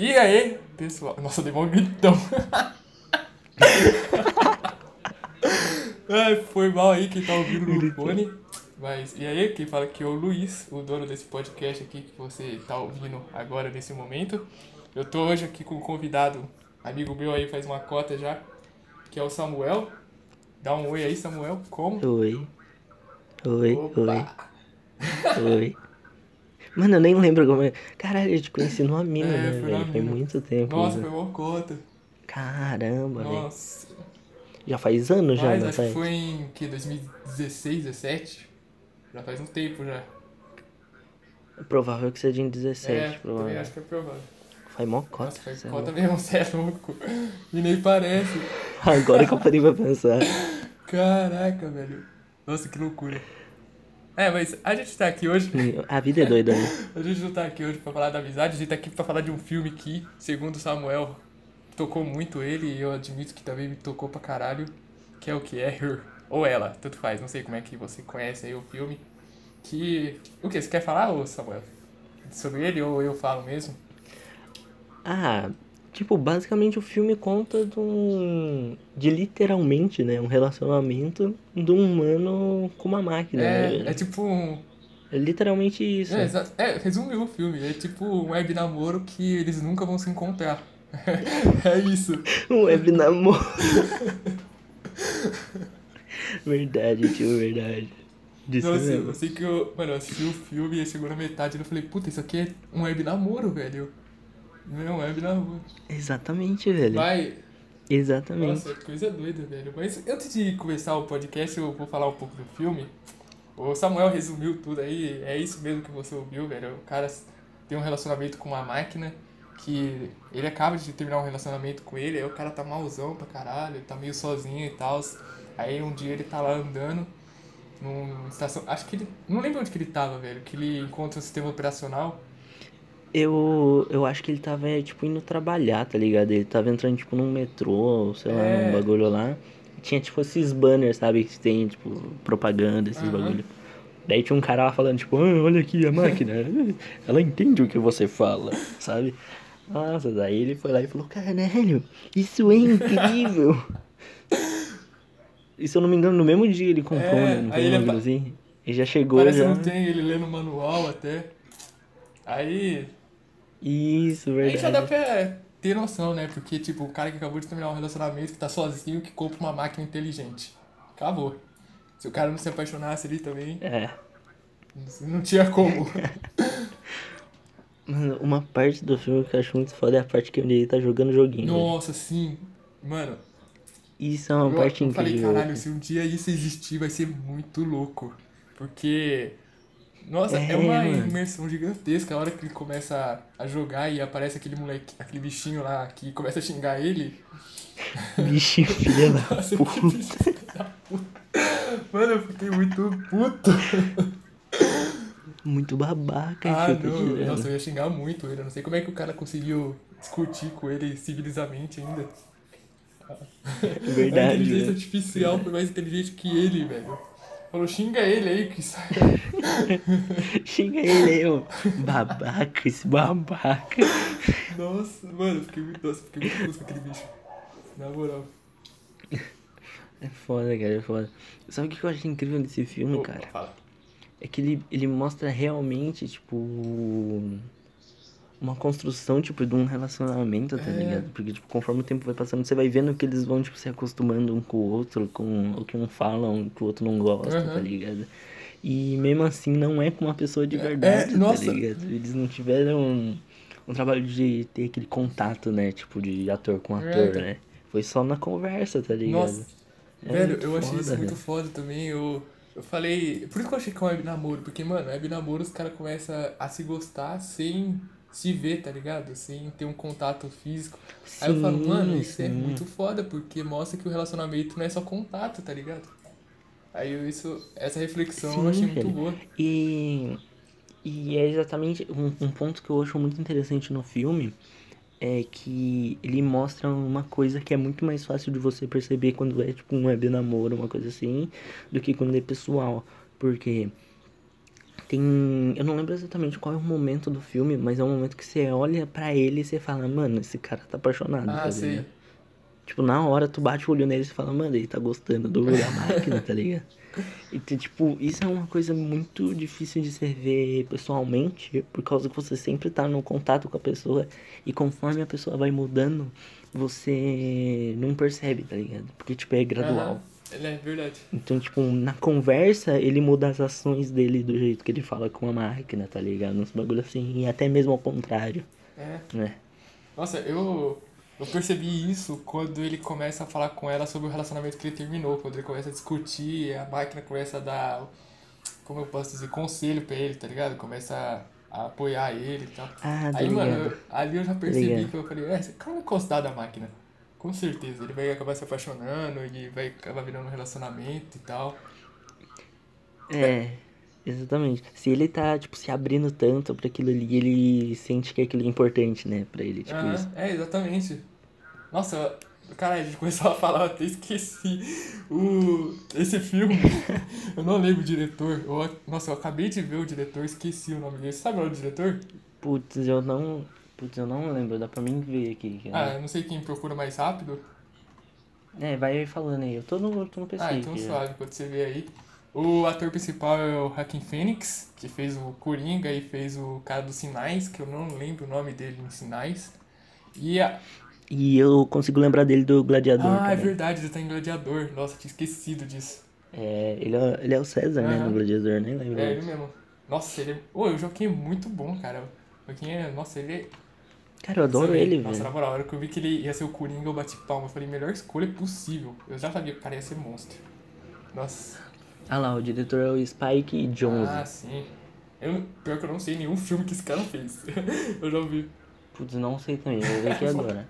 E aí, pessoal? Nossa, dei um gritão. Ai, foi mal aí quem tá ouvindo no fone. Mas, e aí, quem fala aqui é o Luiz, o dono desse podcast aqui que você tá ouvindo agora nesse momento. Eu tô hoje aqui com um convidado, amigo meu aí faz uma cota já, que é o Samuel. Dá um oi aí, Samuel. Como? Oi. Oi, Opa. oi, oi. Mano, eu nem lembro como é. Caralho, eu te conheci numa mina, É, né, foi velho? mina. muito tempo. Nossa, né? foi cota. Caramba, velho. Nossa. Já faz anos já, Mas não acho que foi em que, 2016, 17? Já faz um tempo já. É provável que seja em 17, é, também provável. acho que é provável. Faz mó cota. Nossa, cê é cota mesmo, você é louco. E nem parece. Agora que eu parei pra pensar. Caraca, velho. Nossa, que loucura. É, mas a gente tá aqui hoje. A vida é doida, né? A gente não tá aqui hoje pra falar da amizade, a gente tá aqui pra falar de um filme que, segundo Samuel, tocou muito ele e eu admito que também me tocou pra caralho, que é o que é Her. Ou ela, tanto faz, não sei como é que você conhece aí o filme. Que. O que? Você quer falar, ô Samuel? Sobre ele ou eu falo mesmo? Ah, tipo, basicamente o filme conta de um. de literalmente, né? Um relacionamento de um humano com uma máquina. É, né? é tipo um. É literalmente isso. É, é, resumiu o filme. É tipo um web namoro que eles nunca vão se encontrar. é isso. Um web namoro. verdade, tio, verdade. Disso Nossa, mesmo. eu sei que eu, mano, eu assisti o filme e chegou na metade e eu falei, puta, isso aqui é um web namoro, velho. Não web namoro. Exatamente, velho. Vai. Exatamente. Nossa, coisa doida, velho. Mas antes de começar o podcast, eu vou falar um pouco do filme. O Samuel resumiu tudo aí, é isso mesmo que você ouviu, velho. O cara tem um relacionamento com uma máquina que ele acaba de terminar um relacionamento com ele, aí o cara tá malzão pra caralho, ele tá meio sozinho e tal. Aí um dia ele tá lá andando numa estação. Acho que ele. Não lembro onde que ele tava, velho. Que ele encontra um sistema operacional. Eu, eu acho que ele tava, é, tipo, indo trabalhar, tá ligado? Ele tava entrando, tipo, num metrô, sei lá, É. num bagulho lá. Tinha, tipo, esses banners, sabe? Que tem, tipo, propaganda, esses Aham. bagulho. Daí tinha um cara lá falando, tipo, ah, olha aqui a máquina. Ela entende o que você fala, sabe? Nossa, daí ele foi lá e falou, caralho, isso é incrível. e se eu não me engano, no mesmo dia ele comprou, É, né? Não foi ele assim? Ele já chegou Parece já. não tem ele lendo manual até. Aí. Isso, Aí já dá verdade. pra ter noção, né? Porque, tipo, o cara que acabou de terminar um relacionamento, que tá sozinho, que compra uma máquina inteligente. Acabou. Se o cara não se apaixonasse ali também, É. não tinha como. Mano, uma parte do filme que eu acho muito foda é a parte que ele tá jogando joguinho. velho. Nossa, sim. Mano, Isso é uma eu, parte eu falei, incrível. caralho, se um dia isso existir, vai ser muito louco. Porque. Nossa, é, É, uma mano. imersão gigantesca. A hora que ele começa a jogar e aparece aquele moleque, aquele bichinho lá que começa a xingar ele. Bichinho, filha da puta. Mano, eu fiquei muito puto. Muito babaca, Ah, não. tirando. Nossa, eu ia xingar muito ele. Eu não sei como é que o cara conseguiu discutir com ele civilizamente ainda. A Verdade, inteligência artificial foi mais inteligente que ele, velho. Falou, xinga ele aí, que sai. Xinga ele aí, ô. Babaca, esse babaca. Nossa, mano, eu fiquei muito, nossa, fiquei muito puto com aquele bicho. Na moral. É foda, cara, é foda. Sabe o que eu acho incrível nesse filme, Ô, cara? Fala. É que ele, ele mostra realmente, tipo. Uma construção, tipo, de um relacionamento, tá É. ligado? Porque, tipo, conforme o tempo vai passando, você vai vendo que eles vão, tipo, se acostumando um com o outro, com o que um fala, um que o outro não gosta, Aham. tá ligado? E mesmo assim não é com uma pessoa de verdade, é, nossa. tá ligado? Eles não tiveram um, um trabalho de ter aquele contato, né? Tipo, de ator com É, ator, né? Foi só na conversa, tá ligado? Nossa, É velho, muito eu achei foda, isso muito velho. foda também. Eu, eu falei. Por isso que eu achei que é um web namoro. Porque, mano, web namoro os caras começam a se gostar sem se ver, tá ligado? Sem ter um contato físico. Aí eu falo, Sim, mano, isso é sim. muito foda, porque mostra que o relacionamento não é só contato, tá ligado? Aí eu, isso, essa reflexão eu Sim, achei muito boa. E, e é exatamente um, um ponto que eu acho muito interessante no filme é que ele mostra uma coisa que é muito mais fácil de você perceber quando é tipo um web namoro, uma coisa assim, do que quando é pessoal. Porque Tem. Eu não lembro exatamente qual é o momento do filme, mas é um momento que você olha pra ele e você fala, mano, esse cara tá apaixonado. Ah, tá ligado? Tipo, na hora tu bate o olho nele e você fala, mano, ele tá gostando do da máquina, tá ligado? Então, tipo, isso é uma coisa muito difícil de se ver pessoalmente, por causa que você sempre tá no contato com a pessoa e conforme a pessoa vai mudando, você não percebe, tá ligado? Porque, tipo, é gradual. Aham. É verdade. Então, tipo, na conversa, ele muda as ações dele do jeito que ele fala com a máquina, tá ligado? Uns bagulho assim, e até mesmo ao contrário, É. né? Nossa, eu, eu percebi isso quando ele começa a falar com ela sobre o relacionamento que ele terminou. Quando ele começa a discutir, a máquina começa a dar, como eu posso dizer, conselho pra ele, tá ligado? Começa a, a apoiar ele e tal. Ah, Aí, mano, ligado. eu- ali eu já percebi ligado. que eu falei, é, esse cara vai gostar da máquina. Com certeza, ele vai acabar se apaixonando e vai acabar virando um relacionamento e tal. É, exatamente. Se ele tá, tipo, se abrindo tanto pra aquilo ali, ele sente que aquilo é importante, né, pra ele, tipo Aham, isso. é, exatamente. Nossa, cara, a gente começou a falar, eu até esqueci. O, esse filme, eu não lembro o diretor. Eu, nossa, eu acabei de ver o diretor, esqueci o nome dele. Você sabe o nome do diretor? Putz, eu não. Putz, eu não lembro, dá pra mim ver aqui. cara. Ah, eu não sei quem procura mais rápido. É, vai falando aí, eu tô no, tô no PC Ah, então já. suave, quando você vê aí. O ator principal é o Joaquin Phoenix, que fez o Coringa e fez o cara dos Sinais, que eu não lembro o nome dele em Sinais. E a... E eu consigo lembrar dele do Gladiador Ah, é também. verdade, ele tá em Gladiador. Nossa, tinha esquecido disso. É, ele é, ele é o César, né, Aham. no Gladiador, nem lembro. É, ele mesmo. Nossa, ele é... Ô, o Joaquim é muito bom, cara. O Joaquim é... Nossa, ele é... Cara, eu adoro ele, Nossa, velho. na moral, a hora que eu vi que ele ia ser o Coringa, eu bati palma. Eu falei, melhor escolha possível. Eu já sabia que o cara ia ser monstro. Nossa. Ah lá, o diretor é o Spike Jonze. Ah, sim. Eu, pior que eu não sei nenhum filme que esse cara fez. eu já ouvi. Putz, não sei também, vou ver aqui agora.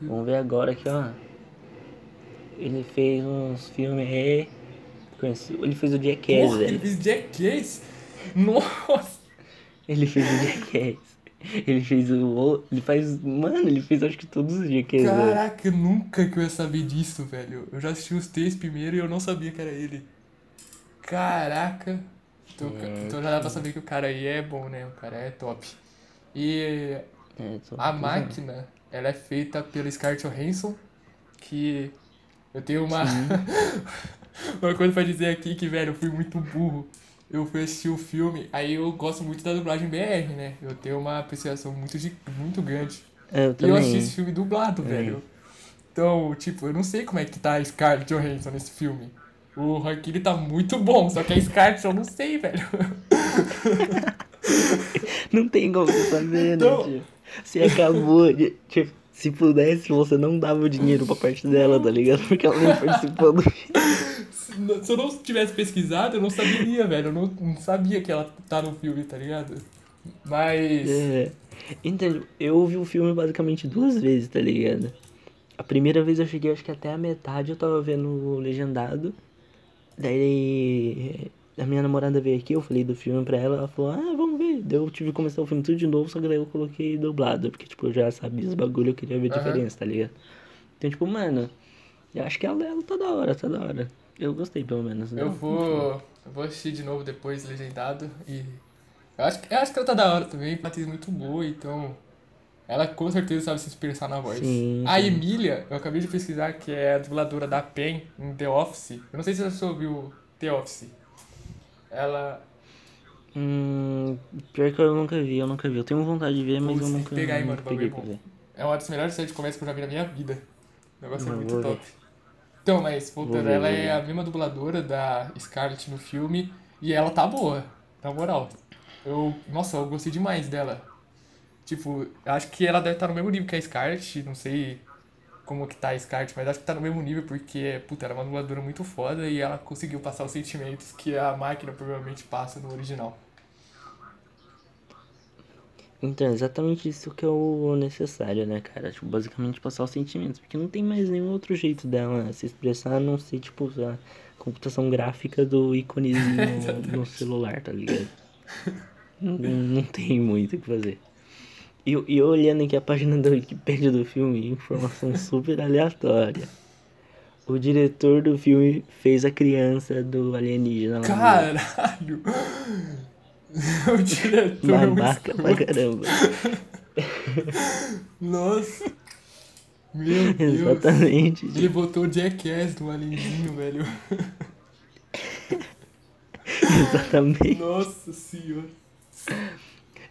Vamos ver agora aqui, ó. Ele fez uns filmes aí. Ele fez o Jackass, Porra, ele velho. fez Jackass? Nossa! Ele fez o Jackass. Ele fez o. Ele faz. Mano, ele fez acho que todos os Jackass, velho. Caraca, nunca que eu ia saber disso, velho. Eu já assisti os três primeiro e eu não sabia que era ele. Caraca. Então, É, então já dá pra saber que o cara aí é bom, né? O cara é top. E É, a tô máquina, ela é feita pela Scarlett Johansson, que eu tenho uma uma coisa pra dizer aqui que, velho, eu fui muito burro. Eu fui assistir o filme, aí eu gosto muito da dublagem BR, né? Eu tenho uma apreciação muito, muito grande. É, eu E eu assisti também. esse filme dublado, velho. Então, tipo, eu não sei como é que tá a Scarlett Johansson nesse filme. O Joaquin tá muito bom, só que a Scarlett eu não sei, velho. Não tem como você saber, Então- né, tio? Você acabou de. Tipo, se pudesse, você não dava o dinheiro pra parte dela, tá ligado? Porque ela nem participou do filme. Se eu não tivesse pesquisado, eu não saberia, velho. Eu não, não sabia que ela tá no filme, tá ligado? Mas. É. Entende? Eu vi o filme basicamente duas vezes, tá ligado? A primeira vez eu cheguei, acho que até a metade eu tava vendo o legendado. Daí a minha namorada veio aqui, eu falei do filme pra ela, ela falou, ah, vamos ver. Daí eu tive que começar o filme tudo de novo, só que daí eu coloquei dublado, porque tipo, eu já sabia os bagulho, eu queria ver a Aham. diferença, tá ligado? Então, tipo, mano, eu acho que ela, ela tá da hora, tá da hora. Eu gostei pelo menos. né? Eu vou. Eu vou assistir de novo depois, legendado. E. Eu acho, que- eu acho que ela tá da hora também, atriz muito boa, então. Ela com certeza sabe se expressar na voz. Sim, A. Emília, eu acabei de pesquisar que é a dubladora da Pen em The Office. Eu não sei se você ouviu The Office. Ela. Hum, pior que eu nunca vi, eu nunca vi. Eu tenho vontade de ver, mas Putz, eu nunca, pegar aí, mano, peguei é. É uma das melhores séries de comédia que eu já vi na minha vida. O negócio é muito top. ver. Então, mas voltando, ela é a mesma dubladora da Scarlett no filme e ela tá boa, na moral. Eu, nossa, eu gostei demais dela. Tipo, acho que ela deve estar no mesmo nível que a Scarlett, não sei como que tá a Scarlett, mas acho que tá no mesmo nível porque, puta, ela é uma dubladora muito foda e ela conseguiu passar os sentimentos que a máquina provavelmente passa no original. Então, é exatamente isso que é o necessário, né, cara? Tipo, basicamente passar os sentimentos. Porque não tem mais nenhum outro jeito dela se expressar a não ser, tipo, a computação gráfica do íconezinho no, celular, tá ligado? Não, não tem muito o que fazer. E, eu- e olhando aqui a página da Wikipedia do filme, informação super aleatória. O diretor do filme fez a criança do alienígena lá. Caralho! O diretor é um Babaca pra escroto. caramba. Nossa! Meu Deus! Exatamente. Ele botou o Jackass do alienzinho, velho. Exatamente. Nossa senhora.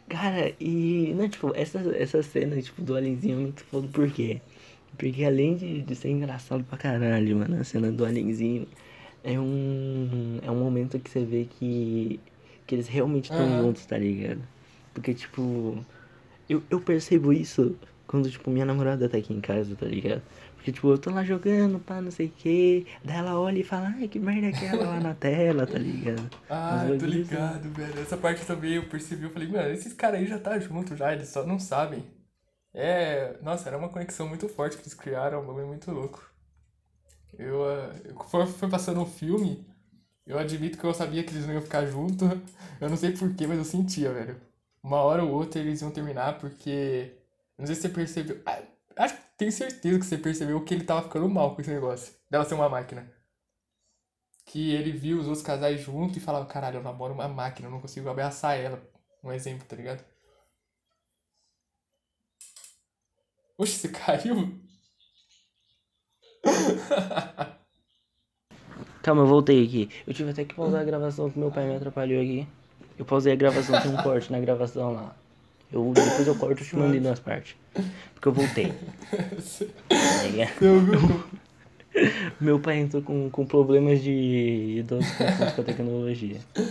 Cara, e. Não, tipo, essa, essa cena, tipo, do alienzinho é muito foda, por quê? Porque além de, de ser engraçado pra caralho, mano, a cena do alienzinho é um. É um momento que você vê que. Que eles realmente estão Aham. juntos, tá ligado? Porque, tipo. Eu, eu percebo isso quando, tipo, minha namorada tá aqui em casa, tá ligado? Porque, tipo, eu tô lá jogando, pá, não sei o quê. Daí ela olha e fala, ai, que merda é aquela lá na tela, tá ligado? Ah, Uns tô ligado, velho. Essa parte também eu percebi. Eu falei, mano, esses caras aí já tá junto já, eles só não sabem. É. Nossa, era uma conexão muito forte que eles criaram, um bagulho muito louco. Eu. eu- foi, foi passando o filme, eu admito que eu sabia que eles não iam ficar juntos. Eu não sei porquê, mas eu sentia, velho. Uma hora ou outra eles iam terminar, porque. Não sei se você percebeu. Ah, acho que tenho certeza que você percebeu que ele tava ficando mal com esse negócio. Dela ser uma máquina que ele viu os outros casais juntos e falava, caralho, eu namoro uma máquina, eu não consigo abraçar ela. Um exemplo, tá ligado? Oxe, você caiu? Calma, eu voltei aqui. Eu tive até que pausar a gravação que meu pai me atrapalhou aqui. Eu pausei a gravação, tem um corte na gravação lá. Eu, depois eu corto e te mandei nas partes. Porque eu voltei. Meu pai entrou com, com problemas de idosos com a tecnologia. Tá?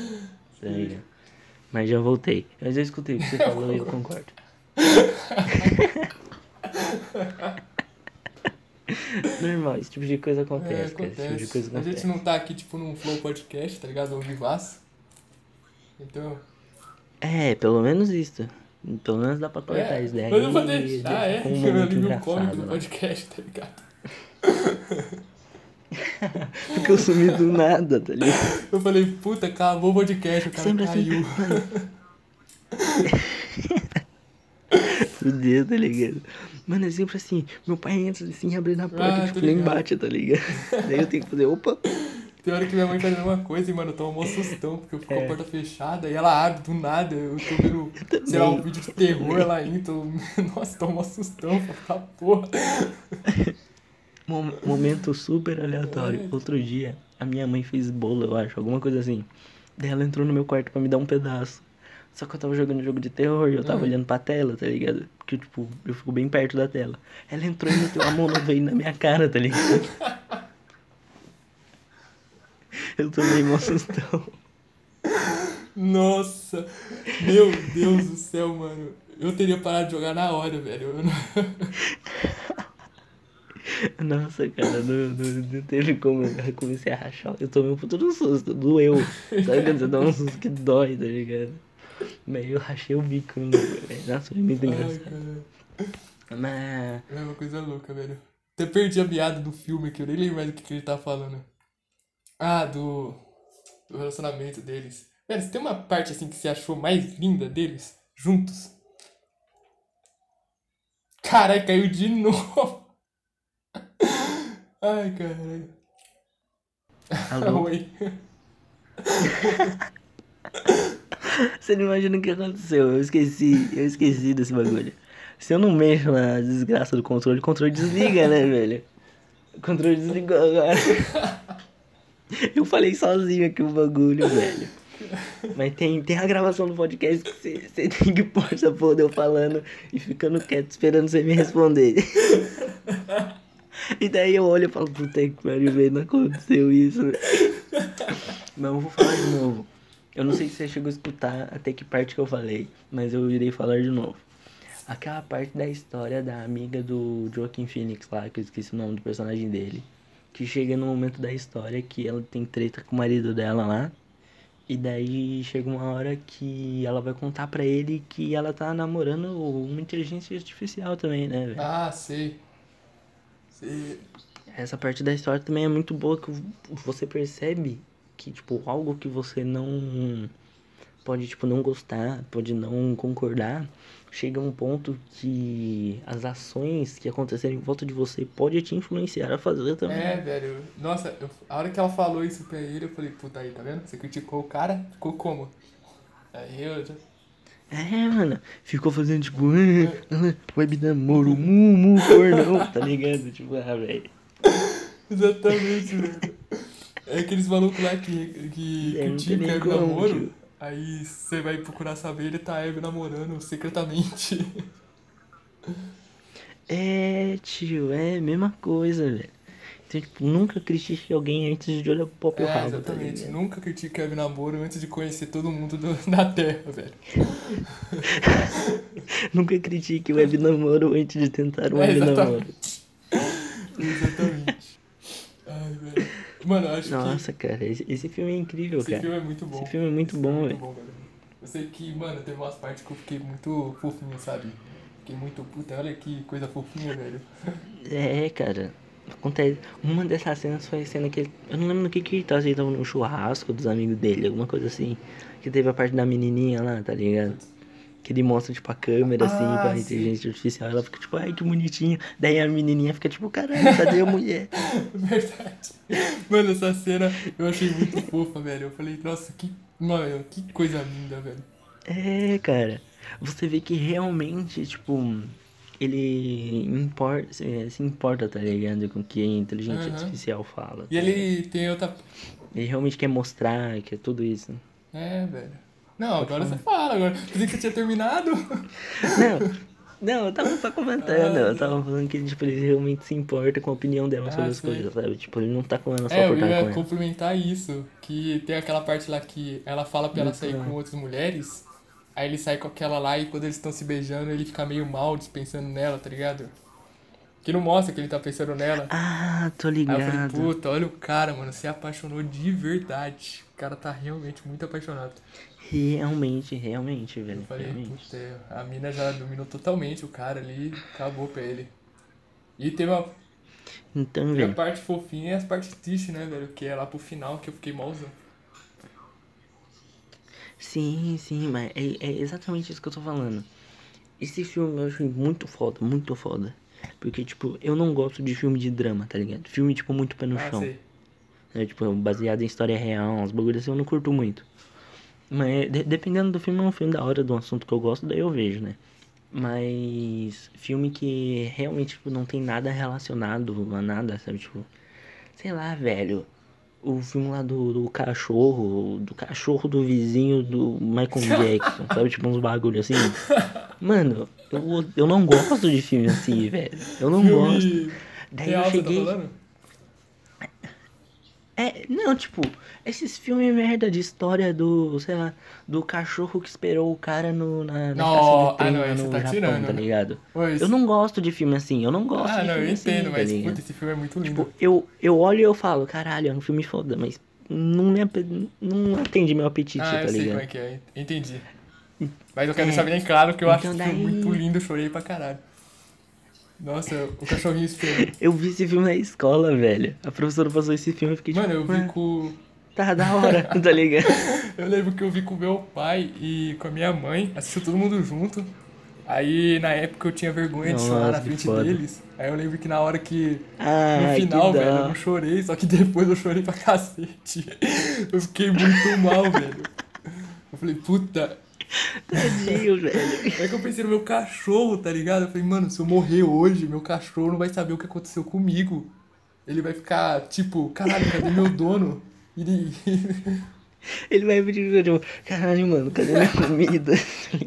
Mas já voltei. Mas eu escutei o que você falou e eu concordo. Normal, esse tipo de coisa É, acontece, cara. Esse tipo de acontece. coisa A gente acontece. não tá aqui, tipo, num Flow Podcast, tá ligado? Ao vivaço. Então. É, pelo menos isso. Pelo menos dá pra cortar É, isso daí. mas eu vou deixar, é. um Eu alívio cômico do né? podcast, tá ligado? Porque eu sumi do nada, tá ligado? Eu falei, puta, acabou o podcast, o cara Sempre assim, caiu. Fudeu, tá ligado? Mano, é sempre assim, meu pai entra assim, abre na porta, Ah, tipo, nem bate, tá ligado? Daí eu tenho que fazer, opa, Tem hora que minha mãe faz a mesma coisa e, mano, eu tomo um sustão, porque eu fico com É. a porta fechada e ela abre do nada. Eu tô vendo, sei lá, um vídeo de terror lá entra. eu- Nossa, tomo um sustão, tá porra. Mom- momento super aleatório. Outro dia, a minha mãe fez bolo, eu acho, alguma coisa assim. Daí ela entrou no meu quarto pra me dar um pedaço. Só que eu tava jogando jogo de terror e eu tava Hum. olhando pra tela, tá ligado? Porque, tipo, eu fico bem perto da tela. Ela entrou e meteu a mão no veio na minha cara, tá ligado? Eu tomei um sustão. Nossa, meu Deus do céu, mano. Eu teria parado de jogar na hora, velho. Não- Nossa, cara, não, não, não teve como. Eu comecei a rachar. Eu tomei um puto do susto, doeu. Sabe quando você dá um susto que dói, tá ligado? Mas eu rachei o bico, velho. Nossa, foi muito Ai, engraçado. cara. Mas. É uma coisa louca, velho. Até perdi a piada do filme aqui, eu nem lembro mais do que, que ele tá falando. Ah, do. Do relacionamento deles. Velho, você tem uma parte assim que você achou mais linda deles? Juntos? Caralho, caiu de novo. Ai, caralho. Alô? Oi. Você não imagina o que aconteceu. Eu esqueci, eu esqueci desse bagulho. Se eu não mexo na desgraça do controle, o controle desliga, né, velho? O controle desligou agora. Eu falei sozinho aqui o bagulho, velho. Mas tem, tem a gravação do podcast que você tem que pôr essa porra de eu falando e ficando quieto esperando você me responder. E daí eu olho e falo, puta que pariu, velho, não aconteceu isso. Eu vou falar de novo. Eu não sei se você chegou a escutar até que parte que eu falei, mas eu irei falar de novo. Aquela parte da história da amiga do Joaquin Phoenix lá, que eu esqueci o nome do personagem dele. Que chega no momento da história que ela tem treta com o marido dela lá. E daí chega uma hora que ela vai contar pra ele que ela tá namorando uma inteligência artificial também, né, velho? Ah, sei. Sei. Essa parte da história também é muito boa que você percebe que, tipo, algo que você não pode, tipo, não gostar, pode não concordar, chega um ponto que as ações que acontecerem em volta de você pode te influenciar a fazer também. É, velho. Nossa, eu- a hora que ela falou isso pra ele, eu falei, puta aí, tá vendo? Você criticou o cara, ficou como? Aí eu já. É, mano. Ficou fazendo tipo, ah, ah, web namoro, mu, mu, pornô, tá ligado? Tipo, ah, velho. Exatamente, velho. É aqueles malucos lá que, que É, Hebe como, namoro. Aí você vai procurar saber, ele tá Hebe namorando secretamente. É, tio, é a mesma coisa, velho. Então, tipo, nunca critique alguém antes de olhar pro próprio É, rabo, tá exatamente. ligado? Nunca critique Hebe namoro antes de conhecer todo mundo do- da Terra, velho. Nunca critique o web namoro antes de tentar um É, web namoro. exatamente. Mano, eu acho que Nossa, cara, esse, esse filme é incrível, esse cara. filme é muito bom. Esse filme é muito Esse bom, é velho. velho. Eu sei que, mano, teve umas partes que eu fiquei muito fofinho, sabe? Fiquei muito puta, olha que coisa fofinha, velho. É, cara. Acontece. Uma dessas cenas foi a cena que ele. Eu não lembro no que que ele tava, ele tava no churrasco dos amigos dele, alguma coisa assim. Que teve a parte da menininha lá, tá ligado? Que ele mostra, tipo, a câmera, assim, Ah, pra sim. inteligência artificial. Ela fica, tipo, ai, que bonitinho. Daí a menininha fica, tipo, caralho, cadê a mulher? Verdade. Mano, essa cena eu achei muito fofa, velho. Eu falei, nossa, que. Mano, que coisa linda, velho. É, cara. Você vê que realmente, tipo, ele importa, se, se importa, tá ligado? Com o que a inteligência Aham. artificial fala. E ele tem outra. Ele realmente quer mostrar que é tudo isso. É, velho. Não, agora você fala, agora. Pensei que você tinha terminado. Não, não, eu tava só comentando. Eu tava falando que tipo, ele realmente se importa com a opinião dela Ah, sobre as sei. coisas, sabe? Tipo, ele não tá com ela só É, por estar com ia ela. complementar isso. Que tem aquela parte lá que ela fala pra ela sair com outras mulheres. Aí ele sai com aquela lá e quando eles estão se beijando, ele fica meio mal dispensando nela, tá ligado? Que não mostra que ele tá pensando nela. Ah, tô Aí eu falei, ligado. puta, olha o cara, mano, se apaixonou de verdade. O cara tá realmente muito apaixonado. Realmente, realmente, velho. Eu falei, realmente. puta, a mina já dominou totalmente o cara ali, acabou pra ele. E teve uma, Então, teve a velho. parte fofinha e as partes tristes, né, velho? Que é lá pro final que eu fiquei malzão. Sim, sim, mas é, é exatamente isso que eu tô falando. Esse filme eu achei muito foda, muito foda. Porque, tipo, eu não gosto de filme de drama, tá ligado? Filme, tipo, muito pé no Ah, chão. sei. né? Tipo, baseado em história real, uns bagulhos assim, eu não curto muito. Mas de- dependendo do filme, é um filme da hora, de um assunto que eu gosto, daí eu vejo, né? Mas filme que realmente tipo, não tem nada relacionado a nada, sabe? Tipo, sei lá, velho. O filme lá do, do cachorro, do cachorro do vizinho do Michael Jackson, sabe? Tipo, uns bagulho assim. Mano, eu, eu não gosto de filme assim, velho. Eu não gosto. Filme Daí real, eu tá cheguei. falando? É, não, tipo, esses filmes merda de história do, sei lá, do cachorro que esperou o cara no, na, na Não, estação de ah, trem não, lá esse no tá Japão, tirando, tá né? ligado? Oi, Eu não gosto de filme assim, eu não gosto Ah, de não, eu filme assim, entendo, tá mas ligado? puta, esse filme é muito lindo. Tipo, eu, eu olho e eu falo, caralho, é um filme foda, mas não, me, não atende meu apetite, ah, eu tá sei ligado? como é que é, entendi. Mas eu quero É, deixar bem claro que eu acho então filme daí- muito lindo, eu chorei pra caralho. Nossa, o cachorrinho esperando. Eu vi esse filme na escola, velho. A professora passou esse filme e fiquei tipo, Mano, eu vi "Ué, com. tá da hora, tá ligado? Eu lembro que eu vi com meu pai e com a minha mãe, assistiu todo mundo junto. Aí na época eu tinha vergonha de chorar Nossa, na frente foda. deles. Aí eu lembro que na hora que. Ah, No final, que velho, eu não chorei, só que depois eu chorei pra cacete. Eu fiquei muito mal, velho. Eu falei, puta. Tadinho, velho. É que eu pensei no meu cachorro, tá ligado? Eu falei, mano, se eu morrer hoje, meu cachorro não vai saber o que aconteceu comigo. Ele vai ficar, tipo, caralho, cadê meu dono? Ele. Ele vai pedir, tipo, caralho, mano, cadê minha comida?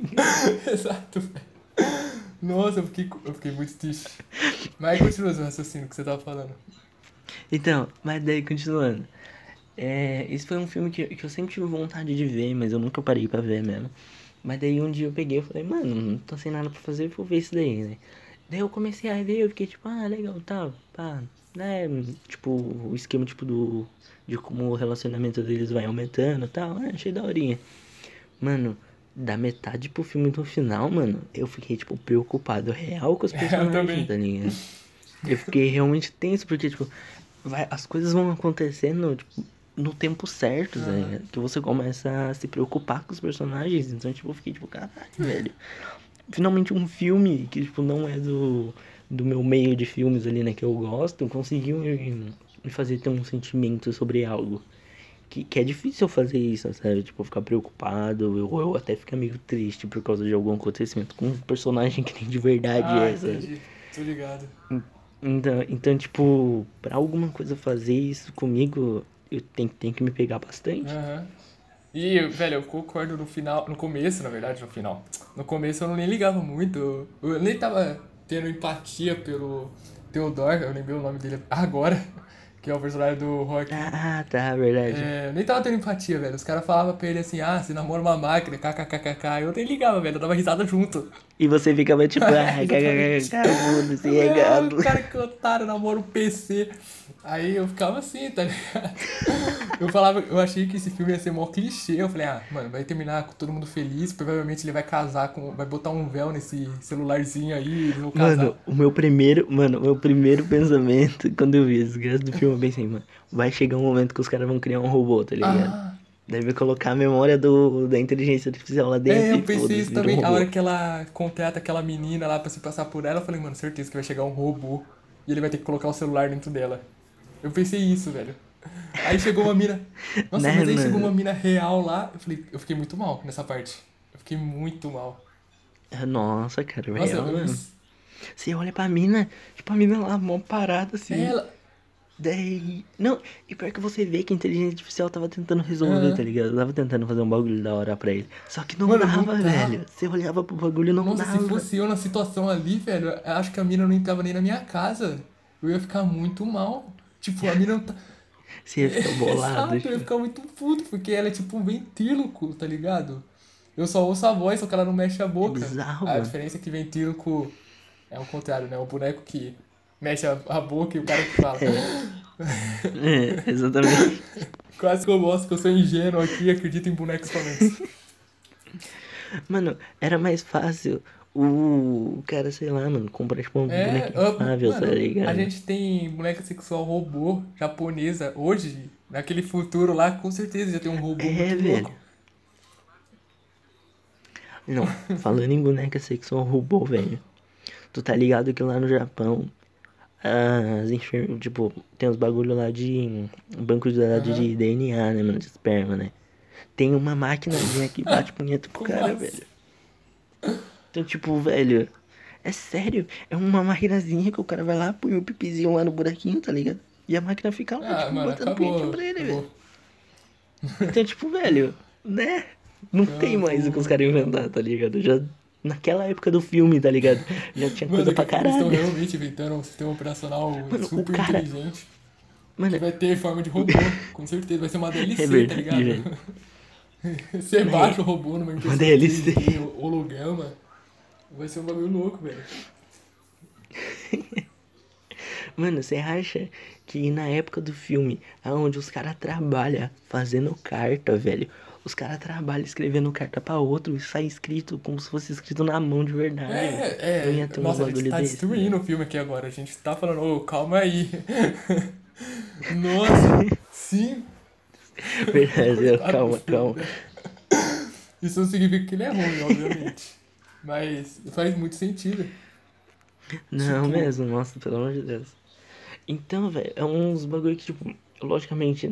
Exato, velho. Nossa, eu fiquei, eu fiquei muito triste. Mas continua o raciocínio que você tava falando. Então, mas daí, continuando. É, esse foi um filme que, que eu sempre tive vontade de ver, mas eu nunca parei pra ver mesmo. Mas daí um dia eu peguei e falei, mano, não tô sem nada pra fazer, vou ver isso daí, né? Daí eu comecei a ver, eu fiquei tipo, ah, legal, tá, pá, né? Tipo, o esquema, tipo, do... De como o relacionamento deles vai aumentando e tal, ah, achei daorinha. Mano, da metade pro filme do final, mano, eu fiquei, tipo, preocupado real com os personagens, tá ligado? Eu fiquei realmente tenso, porque, tipo, vai, as coisas vão acontecendo, tipo, no tempo certo? Que você começa a se preocupar com os personagens. Então, tipo, eu fiquei, tipo, caralho, velho. finalmente um filme que, tipo, não é do, do meu meio de filmes ali, né, que eu gosto, conseguiu me, me fazer ter um sentimento sobre algo. Que, que é difícil fazer isso, sabe? Tipo, ficar preocupado, ou eu até ficar meio triste por causa de algum acontecimento com um personagem que nem de verdade Ah, é, entendi. Tô ligado. Então, então, tipo, pra alguma coisa fazer isso comigo, eu tenho, tenho que me pegar bastante. Aham. E, velho, eu concordo no final, no começo, na verdade, no final. No começo eu não nem ligava muito, eu nem tava tendo empatia pelo Theodore, eu lembrei o nome dele agora, que é o personagem do Rock. Ah, tá, verdade. É, eu nem tava tendo empatia, velho. Os caras falavam pra ele assim, ah, você namora uma máquina, kkkk. Eu nem ligava, velho, eu dava risada junto. E você ficava tipo, ai, cagacaga, se Ah, regado. o cara que otário namora um PC. Aí eu ficava assim, tá ligado? Eu falava, eu achei que esse filme ia ser mó clichê. Eu falei, ah, mano, vai terminar com todo mundo feliz. Provavelmente ele vai casar com. Vai botar um véu nesse celularzinho aí. Mano, o meu primeiro, mano, o meu primeiro pensamento quando eu vi a desgraça do filme, eu pensei, mano, vai chegar um momento que os caras vão criar um robô, tá ligado? ah, Deve colocar a memória do, da inteligência artificial lá dentro. é, eu pensei isso vira um também. A hora que ela contrata aquela menina lá pra se passar por ela, eu falei, mano, certeza que vai chegar um robô e ele vai ter que colocar o celular dentro dela. Eu pensei isso, velho. Aí chegou uma mina. Nossa, Né, mas aí mano? chegou uma mina real lá. Eu falei, eu fiquei muito mal nessa parte. Eu fiquei muito mal. Nossa, cara, Nossa, real, mano. Você olha pra mina, tipo, a mina lá, mó parada assim. ela. Daí. Não, e pior que você vê que a inteligência artificial tava tentando resolver, Aham. tá ligado? Tava tentando fazer um bagulho da hora pra ele. Só que não Mano, não dava, dá. velho. Você olhava pro bagulho e não Nossa, dava. se fosse eu na situação ali, velho, eu acho que a mina não entrava nem na minha casa. Eu ia ficar muito mal. Tipo, a mina não tá. Você ia ficar bolado. Exato, eu ia ficar muito puto, porque ela é tipo um ventríloco, tá ligado? Eu só ouço a voz, só que ela não mexe a boca. bizarro, a mano. diferença é que ventríloco é o contrário, né? O boneco que mexe a, a boca e o cara que fala. É, exatamente. Quase que eu mostro que eu sou ingênuo aqui e acredito em bonecos falantes. Mano, era mais fácil o cara, sei lá, mano, comprar tipo um É, boneco inflável, tá ligado? a gente tem boneca sexual robô japonesa hoje, naquele futuro lá, com certeza já tem um robô É, velho. louco. Não, falando em boneca sexual robô, velho. Tu tá ligado que lá no Japão, as enfermeiras, tipo, tem uns bagulho lá de banco de dados Aham. de DNA, né, mano, de esperma, né? Tem uma maquinazinha que bate punheta pro cara, assim? velho. Então, tipo, velho, é sério, é uma maquinazinha que o cara vai lá, põe o pipizinho lá no buraquinho, tá ligado? E a máquina fica lá, Ah, tipo, mano, botando punhetinha acabou. pra ele, acabou. velho. Então, tipo, velho, né? Não tem mais o que os caras inventaram, tá ligado? Já naquela época do filme, tá ligado? Já tinha Mano, coisa pra que eles estão caralho. realmente inventando um sistema operacional o super cara- inteligente. Que Mano, vai ter forma de robô, com certeza. Vai ser uma DLC, É tá verdade, ligado? Você baixa o robô numa impressora DLC. 3D, holograma. Vai ser um bagulho louco, velho. mano, você acha que na época do filme, aonde os caras trabalham fazendo carta, velho, os caras trabalham escrevendo carta pra outro e sai escrito como se fosse escrito na mão de verdade. É, Não ia é. ter um Nossa, a gente tá desse, destruindo o filme aqui agora. A gente tá falando, ô, calma aí. Nossa, sim. Verdade, calma, calma. né? Isso não significa que ele é ruim, obviamente. Mas faz muito sentido. Não Tipo- mesmo, nossa, pelo amor de Deus. Então, velho, é uns bagulho que, tipo, logicamente,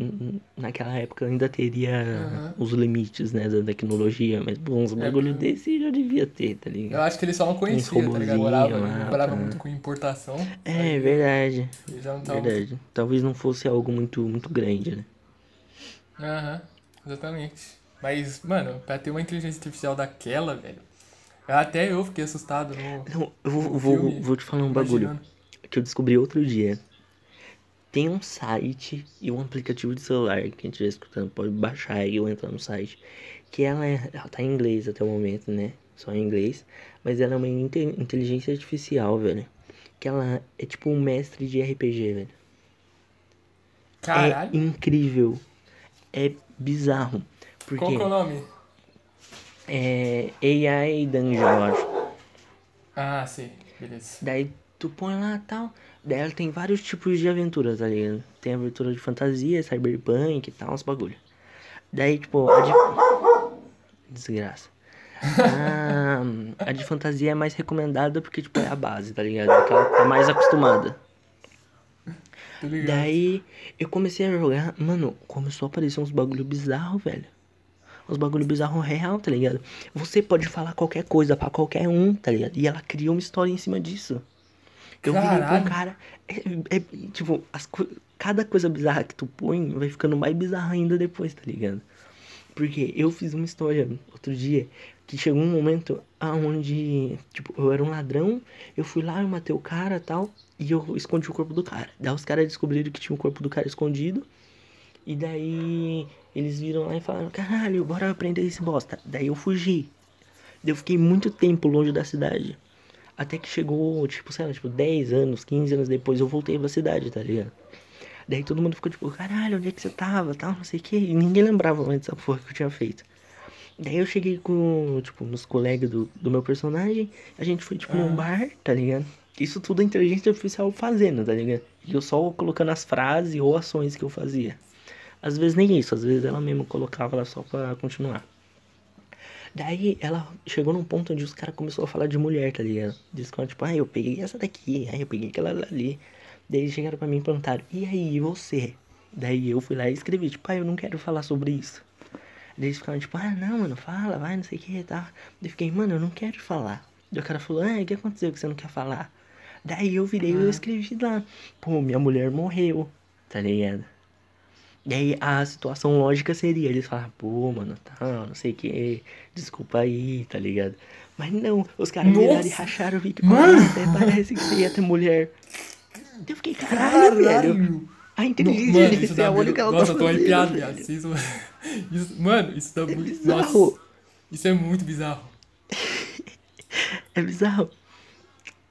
naquela época ainda teria Aham. os limites, né, da tecnologia, mas pô, uns bagulho porque- desse já devia ter, tá Eu ligado? acho que ele só não conhecia, tá ligado? Morava, lá, tá. muito com importação. É, verdade, Ele já não tava. verdade. Talvez não fosse algo muito, muito grande, né? Aham, exatamente. Mas, mano, pra ter uma inteligência artificial daquela, velho. Até eu fiquei assustado no. Não, eu vou, no vou, vou te falar um bagulho imaginando. que eu descobri outro dia. Tem um site e um aplicativo de celular que a gente estiver escutando pode baixar aí ou entrar no site. Que ela, é, ela tá em inglês até o momento, né? Só em inglês. Mas ela é uma inte- inteligência artificial, velho. Que ela é tipo um mestre de RPG, velho. Caralho. É incrível. É bizarro. Qual que é o Porque nome? é AI Dungeon, eu acho. Ah, sim, beleza. Daí tu põe lá e tal. Daí ela tem vários tipos de aventuras, tá ligado? Tem aventura de fantasia, cyberpunk e tal, uns bagulho. Daí, tipo, a di- Desgraça. A, a de fantasia é mais recomendada porque, tipo, é a base, tá ligado? Porque ela tá mais acostumada. Ligado. Daí eu comecei a jogar, mano, começou a aparecer uns bagulho bizarro, velho. Uns bagulho bizarro real, tá ligado? Você pode falar qualquer coisa pra qualquer um, tá ligado? E ela cria uma história em cima disso. Eu Caralho. cara. É, é, tipo, as co- cada coisa bizarra que tu põe vai ficando mais bizarra ainda depois, tá ligado? Porque eu fiz uma história outro dia que chegou um momento aonde, tipo, eu era um ladrão, eu fui lá, eu matei o cara e tal, e eu escondi o corpo do cara. Daí os caras descobriram que tinha o corpo do cara escondido, e daí eles viram lá e falaram, caralho, bora prender esse bosta. Daí eu fugi. Daí eu fiquei muito tempo longe da cidade. Até que chegou, tipo, sei lá, tipo, 10 anos, 15 anos depois eu voltei pra cidade, tá ligado? Daí todo mundo ficou tipo, caralho, onde é que você tava, tal, não sei o que. E ninguém lembrava mais dessa porra que eu tinha feito. Daí eu cheguei com, tipo, nos colegas do, do meu personagem, a gente foi, tipo, num bar, tá ligado? Isso tudo a inteligência artificial fazendo, tá ligado? E eu só colocando as frases ou ações que eu fazia. Às vezes nem isso, às vezes ela mesma colocava lá só pra continuar. Daí ela chegou num ponto onde os caras começaram a falar de mulher, tá ligado? Diz que, tipo, ah, eu peguei essa daqui, aí eu peguei aquela ali. Daí eles chegaram pra mim e perguntaram, e aí, e você? Daí eu fui lá e escrevi, tipo, ah, eu não quero falar sobre isso. Daí eles ficaram tipo, ah, não, mano, fala, vai, não sei o que e tal. Daí eu fiquei, mano, eu não quero falar. Daí o cara falou, ah, o que aconteceu que você não quer falar? Daí eu virei e eu escrevi lá, pô, minha mulher morreu, tá ligado? E aí a situação lógica seria eles falar, pô, mano, tal, não sei o que, desculpa aí, tá ligado? Mas não, os caras viraram e racharam o "Ah, até parece que você ia ter mulher. Eu fiquei, caralho, velho. Caralho! A Não, inteligência Mano, artificial, olha o que ela Nossa, tá eu tô fazendo, arrepiado, velho. Isso... Mano, isso dá muito... bizarro. Nossa, isso é muito bizarro. É bizarro.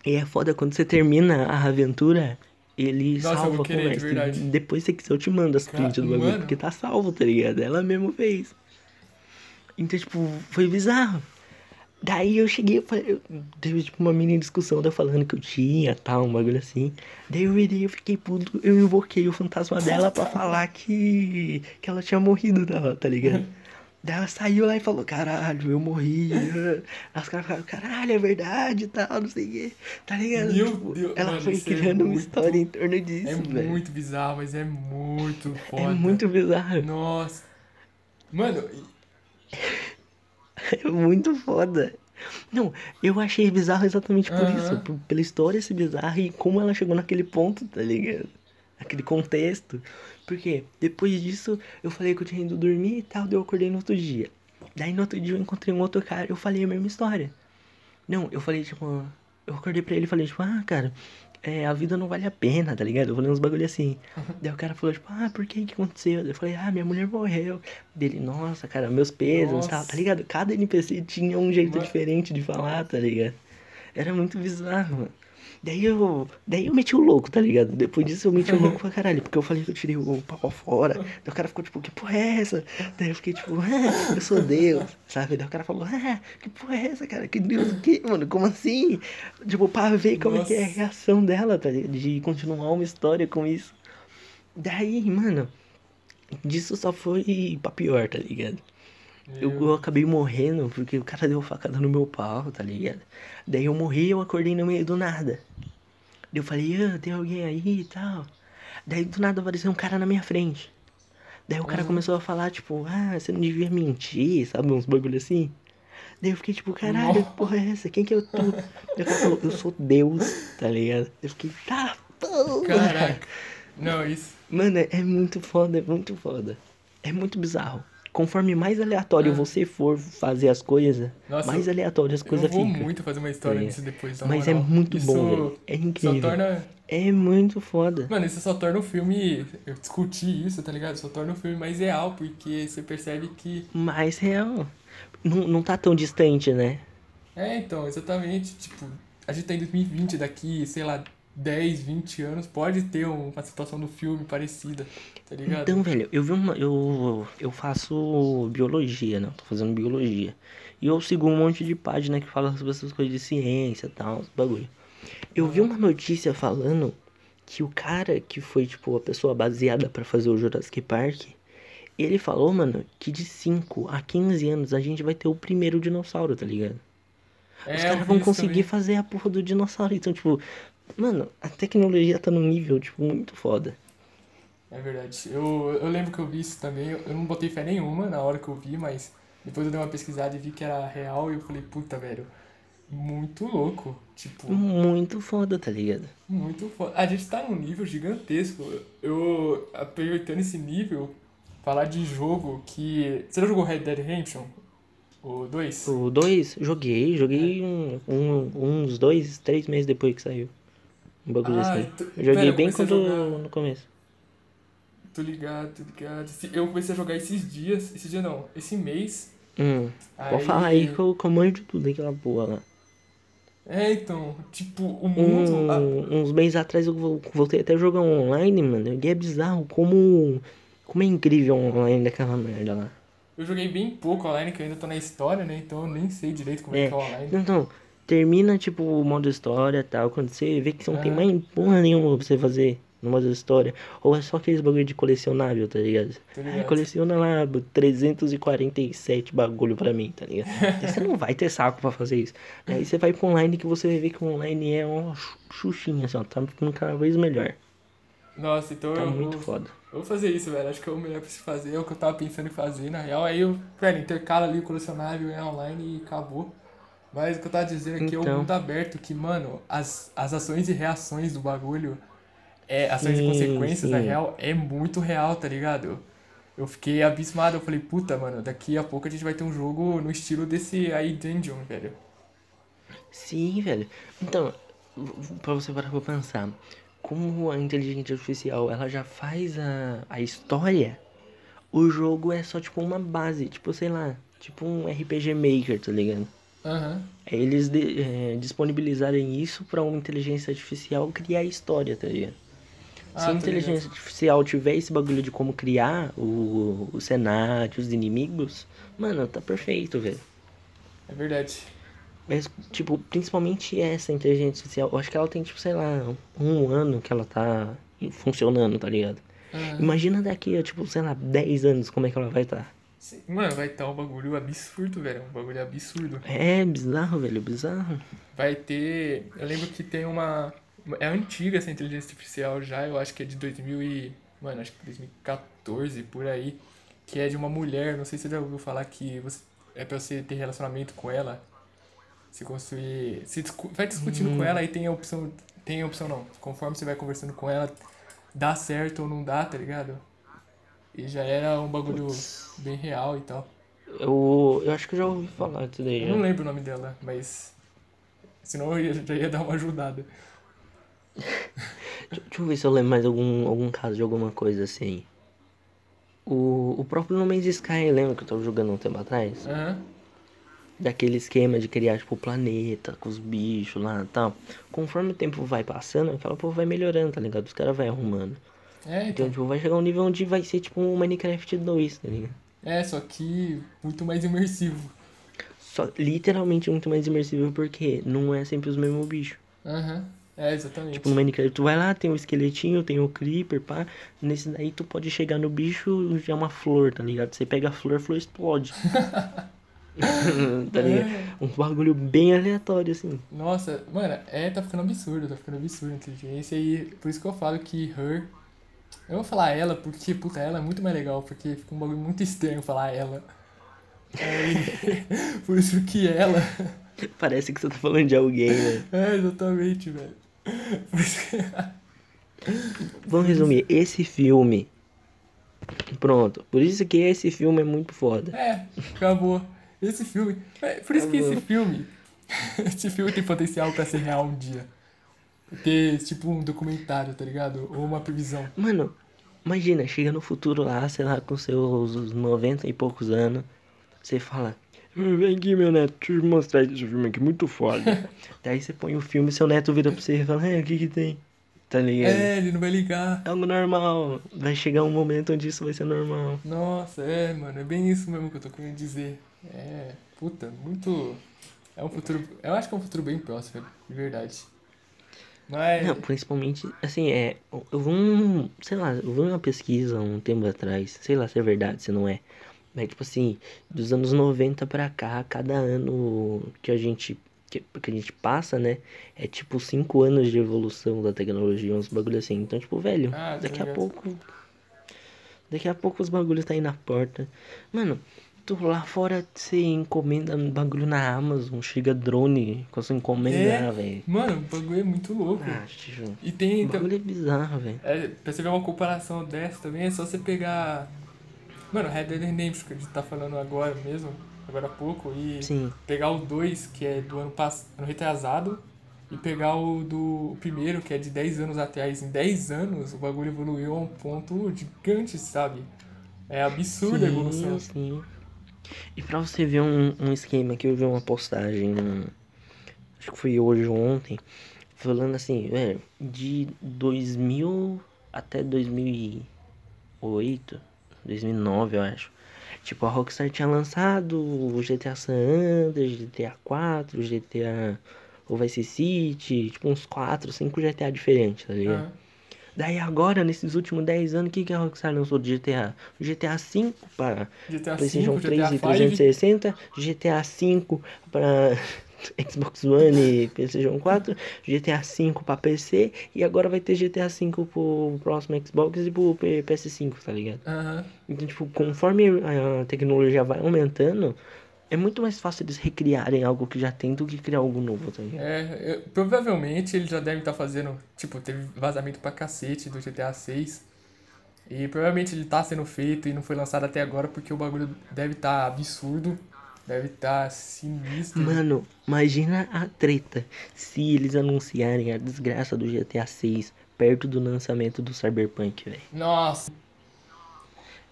E é foda quando você termina a aventura, ele Nossa, salva querer, de conversa. verdade. Depois se quiser eu te mando as prints do bagulho, porque tá salvo, tá ligado? Ela mesmo fez. Então, tipo, foi bizarro. Daí eu cheguei, eu teve tipo uma mini discussão, eu falando que eu tinha, tal, um bagulho assim. Daí eu virei, eu fiquei puto, eu invoquei o fantasma dela pra falar que, que ela tinha morrido, tá ligado? Daí ela saiu lá e falou, caralho, eu morri. Aí os caras falaram, caralho, é verdade e tal, não sei o quê. Tá ligado? Meu Tipo, Deus, ela mano, foi é criando uma muito- história em torno disso, É velho. muito bizarro, mas é muito foda. É muito bizarro. Nossa. Mano, É muito foda. Não, eu achei bizarro exatamente por Aham. isso. por- pela história ser bizarra e como ela chegou naquele ponto, tá ligado? Aquele contexto. Porque depois disso eu falei que eu tinha ido dormir e tal, daí eu acordei no outro dia. Daí no outro dia eu encontrei um outro cara eu falei a mesma história. Não, eu falei tipo. Eu acordei pra ele e falei, tipo, ah, cara, é, a vida não vale a pena, tá ligado? Eu falei uns bagulho assim. Daí o cara falou, tipo, ah, por que que aconteceu? Eu falei, ah, minha mulher morreu. Dele, nossa, cara, meus pesos, Nossa. tal, tá ligado? Cada NPC tinha um jeito Mano. diferente de falar, tá ligado? Era muito bizarro, mano. Daí eu, daí eu meti o louco, tá ligado? Depois disso eu meti o louco pra caralho, porque eu falei que eu tirei o pau fora. Daí o cara ficou tipo, que porra é essa? Daí eu fiquei tipo, ah, eu sou Deus, sabe? Daí o cara falou, ah, que porra é essa, cara? Que Deus o quê, mano? Como assim? Tipo, pra ver como é que é a Nossa. reação dela, tá ligado? De continuar uma história com isso. Daí, mano, disso só foi pra pior, tá ligado? Eu, eu acabei morrendo porque o cara deu facada no meu pau, tá ligado? Daí eu morri e eu acordei no meio do nada. Daí eu falei, ah, tem alguém aí e tal. Daí do nada apareceu um cara na minha frente. Daí o cara Uhum. começou a falar, tipo, ah, você não devia mentir, sabe? Uns bagulho assim. Daí eu fiquei tipo, caralho, que porra é essa? Quem que eu tô? Daí o cara falou, eu sou Deus, tá ligado? Eu fiquei, tá, porra. caraca. Não, isso. Mano, é é muito foda, é muito foda. É muito bizarro. Conforme mais aleatório Ah. você for fazer as coisas, Nossa, mais aleatório as Eu coisas vou ficam. muito fazer uma história É. disso depois, Mas é moral. muito Isso bom, velho. É Só incrível. torna... É muito foda. Mano, isso só torna o filme... Eu discuti isso, tá ligado? Só torna o filme mais real, porque você percebe que... Mais real. Não, não tá tão distante, né? É, então, exatamente. Tipo, a gente tá em 2020, daqui, sei lá, 10, 20 anos, pode ter uma situação do filme parecida, tá ligado? Então, velho, eu vi uma. Eu, eu faço biologia, né? Tô fazendo biologia. E eu sigo um monte de página que fala sobre essas coisas de ciência e tal, esse bagulho. Eu vi uma notícia falando que o cara que foi, tipo, a pessoa baseada pra fazer o Jurassic Park, Ele falou, mano, que de 5 a 15 anos a gente vai ter o primeiro dinossauro, tá ligado? É, Os caras vão conseguir também. fazer a porra do dinossauro. Então, tipo, mano, a tecnologia tá num nível, tipo, muito foda. É verdade. Eu, eu lembro que eu vi isso também. Eu, não botei fé nenhuma na hora que eu vi, mas depois eu dei uma pesquisada e vi que era real e eu falei, puta, velho, muito louco. Tipo, Muito foda, tá ligado? muito foda. A gente tá num nível gigantesco. Eu, aproveitando esse nível, falar de jogo que. Você já jogou Red Dead Redemption? O 2? O 2, joguei, joguei um, um- uns dois, três meses depois que saiu. Um bagulho Ah, assim. Eu joguei pera, bem quando jogar- no começo. Tô ligado, tô ligado. Eu comecei a jogar esses dias. Esse dia não, esse mês. Hum, pode falar aí que eu comando de tudo aquela porra lá. É, então, tipo, o mundo. Um, uns meses atrás eu vo- voltei até a jogar online, mano. E é bizarro como, como é incrível online daquela merda lá. Eu joguei bem pouco online, que eu ainda tô na história, né? Então eu nem sei direito como é, É. que é o online. Então, termina tipo o modo história e tal. Quando você vê que você não tem Ah. mais porra nenhuma pra você fazer no modo história. Ou é só aqueles bagulho de colecionável, tá ligado? Tá ligado? coleciona lá 347 bagulho pra mim, tá ligado? Você não vai ter saco pra fazer isso. Aí você vai pro online que você vai ver que o online é uma xuxinha, assim, ó. Tá ficando cada vez melhor. Nossa, então Tá eu muito vou, foda. eu vou fazer isso, velho. Acho que é o melhor pra se fazer, é o que eu tava pensando em fazer, na real. Aí eu, velho, intercala ali o colecionável é online e acabou. Mas o que eu tava dizendo aqui é o Então. mundo aberto, que, mano, as, as ações e reações do bagulho, é, ações e Sim, consequências, na sim. real, é muito real, tá ligado? Eu fiquei abismado, eu falei, puta, mano, daqui a pouco a gente vai ter um jogo no estilo desse aí Dungeon, velho. Sim, velho. Então, pra você parar pra pensar, como a inteligência artificial ela já faz a, a história, o jogo é só tipo uma base, tipo, sei lá, tipo um RPG Maker, tá ligado? Aham. É eles de- é, disponibilizarem isso pra uma inteligência artificial criar história, tá ligado? Ah, Se a inteligência artificial tiver esse bagulho de como criar o, o cenário, os inimigos, mano, tá perfeito, velho. É verdade. Mas, tipo, principalmente essa inteligência artificial, eu acho que ela tem, tipo, sei lá, um ano que ela tá funcionando, tá ligado? Aham. Imagina daqui a, tipo, sei lá, 10 anos como é que ela vai estar. Sim, Mano, vai estar um bagulho absurdo, velho. Um bagulho absurdo. É bizarro, velho, bizarro. Vai ter. Eu lembro que tem uma. É antiga essa inteligência artificial já, eu acho que é de 2000 e. Mano, acho que 2014 por aí. Que é de uma mulher, não sei se você já ouviu falar que você, é pra você ter relacionamento com ela. Se construir. Se discu- vai discutindo com ela e tem a opção. Tem a opção não. Conforme você vai conversando com ela, dá certo ou não dá, tá ligado? E já era um bagulho bem real e tal. Eu, eu acho que eu já ouvi falar disso daí. Eu já. não lembro o nome dela, mas. Senão eu já ia dar uma ajudada. Deixa, deixa eu ver se eu lembro mais algum, algum caso de alguma coisa assim. O, o próprio No Man's Sky, lembra que eu tava jogando um tempo atrás? Aham. Daquele esquema de criar, tipo, planeta com os bichos lá e tal. Conforme o tempo vai passando, aquela porra vai melhorando, tá ligado? Os caras vai arrumando. É, Então, então. tipo, vai chegar um nível onde vai ser, tipo, um Minecraft 2, tá ligado? É, só que muito mais imersivo. Só, literalmente muito mais imersivo, porque não é sempre os mesmos bichos. Aham. É, exatamente. Tipo, no Minecraft, tu vai lá, tem o esqueletinho, tem o creeper, pá. Nesse daí tu pode chegar no bicho já é uma flor, tá ligado? Você pega a flor, a flor explode. tá ligado? É. Um bagulho bem aleatório, assim. Nossa, mano, é, tá ficando absurdo, tá ficando absurdo a inteligência e por isso que eu falo que Her. Eu vou falar ela porque, puta, ela é muito mais legal, porque fica um bagulho muito estranho falar ela. Aí, por isso que ela. Parece que você tá falando de alguém, né? É, exatamente, velho. Que. Vamos resumir, esse filme. Pronto. Por isso que esse filme é muito foda. É, acabou. Esse filme. É, por isso que esse Acabou. filme. Esse filme tem potencial pra ser real um dia. Ter, tipo, um documentário, tá ligado? Ou uma previsão. Mano, imagina, chega no futuro lá, sei lá, com seus 90 e poucos anos. Você fala, "Hum, vem aqui, meu neto, deixa eu te mostrar esse filme aqui, muito foda. Daí você põe o filme, seu neto vira pra você e fala, é, o que que tem? Tá ligado? É, ele não vai ligar. É algo normal. Vai chegar um momento onde isso vai ser normal. Nossa, é, mano, é bem isso mesmo que eu tô querendo dizer. É, puta, muito. É um futuro. Eu acho que é um futuro bem próximo, de verdade. Mas. Não, principalmente, assim, é. Eu vi um. Sei lá, eu vi uma pesquisa um tempo atrás. Sei lá se é verdade, se não é. Mas, tipo assim, dos anos 90 pra cá, cada ano que a gente. Que, que a gente passa, né? É tipo 5 anos de evolução da tecnologia, uns bagulho assim. Então, tipo, velho, Ah, tá daqui a pouco. Daqui a pouco os bagulhos tá aí na porta. Mano, tu lá fora você encomenda um bagulho na Amazon, chega drone com a sua encomenda, É. velho. Mano, o bagulho é muito louco. Ah, tio. E tem. O bagulho é bizarro, velho. É, pra você ver uma comparação dessa também, é só você pegar. Mano, Red Dead Redemption, que a gente tá falando agora mesmo, agora há pouco, e Sim. pegar o 2, que é do ano passado, ano retrasado, e pegar o do o primeiro, que é de 10 anos atrás. Em 10 anos, o bagulho evoluiu a um ponto gigante, sabe? É absurda a evolução. Sim. E pra você ver um, um esquema que eu vi uma postagem, acho que foi hoje ou ontem, falando assim, velho, de 2000 até 2008, 2009 eu acho. Tipo, a Rockstar tinha lançado o GTA San Andreas, GTA 4, GTA o Vice City, tipo uns 4, 5 GTA diferentes, tá ligado? Ah, Daí agora, nesses últimos 10 anos, o que, que a Rockstar lançou de GTA? GTA V para GTA PlayStation 5, 3 GTA e 5. 360, GTA V para Xbox One e PlayStation 4, GTA V para PC e agora vai ter GTA V pro próximo Xbox e pro P- PS5, tá ligado? Aham. Então, tipo, conforme a tecnologia vai aumentando, é muito mais fácil eles recriarem algo que já tem do que criar algo novo, tá ligado? É, eu- provavelmente eles já devem estar fazendo. Tipo, teve vazamento pra cacete do GTA 6. E provavelmente ele tá sendo feito e não foi lançado até agora porque o bagulho deve estar absurdo. Deve estar sinistro. Mano, imagina a treta se eles anunciarem a desgraça do GTA 6 perto do lançamento do Cyberpunk, velho. Nossa,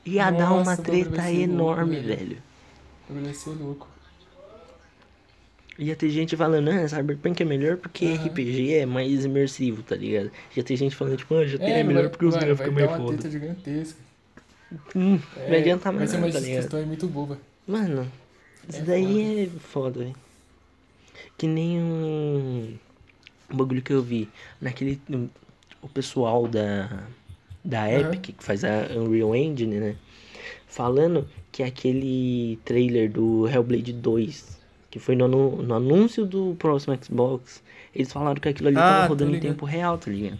Ia dar uma Nossa, o bagulho treta enorme, velho. velho. Bagulho vai ser louco. Ia ter gente falando, ah, Cyberpunk é melhor porque Aham. RPG é mais imersivo, tá ligado? Já tem gente falando, tipo, ah, GTA é, É, melhor vai- porque os gráficos é vai mais dar uma foda. treta gigantesca. Hum, É, não adianta Vai ser uma tá ligado? discussão muito boba. Mano, isso É daí é foda, velho. Que nem um, um bagulho que eu vi naquele. O pessoal da. Da. Epic, que faz a Unreal Engine, né? Falando que aquele trailer do Hellblade 2, que foi no, anu- no anúncio do próximo Xbox, eles falaram que aquilo ali Ah, tava rodando em tempo real, tá ligado?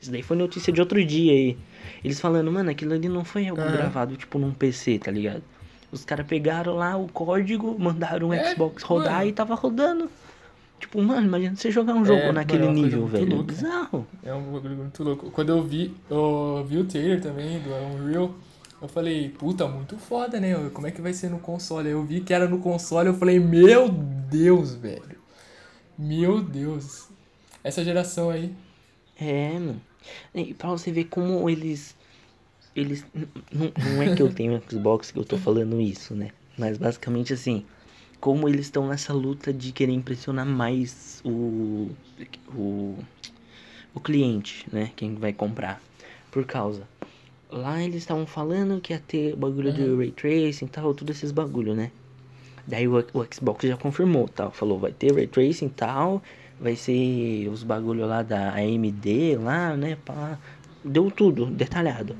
Isso daí foi notícia de outro dia aí. Eles falando, mano, aquilo ali não foi algo Aham. gravado, tipo, num PC, tá ligado? Os caras pegaram lá o código, mandaram o É, Xbox rodar mano. e tava rodando. Tipo, mano, imagina você jogar um jogo É, naquele mano, é nível, velho. É bizarro. É um bagulho muito louco. Quando eu vi, eu vi o trailer também do Unreal, eu falei, puta, muito foda, né? Como é que vai ser no console? Aí eu vi que era no console, eu falei, meu Deus, velho. Meu Deus. Essa geração aí. É, mano. E pra você ver como eles. Eles. Não, não é que eu tenho Xbox que eu tô falando isso, né? Mas basicamente assim. Como eles estão nessa luta de querer impressionar mais o. O. O cliente, né? Quem vai comprar. Por causa. Lá eles estavam falando que ia ter bagulho Uhum. ray tracing e tal, todos esses bagulho, né? Daí o, o Xbox já confirmou, tal. Falou, vai ter ray tracing e tal. Vai ser os bagulho lá da AMD lá, né? Pá. Deu tudo, detalhado.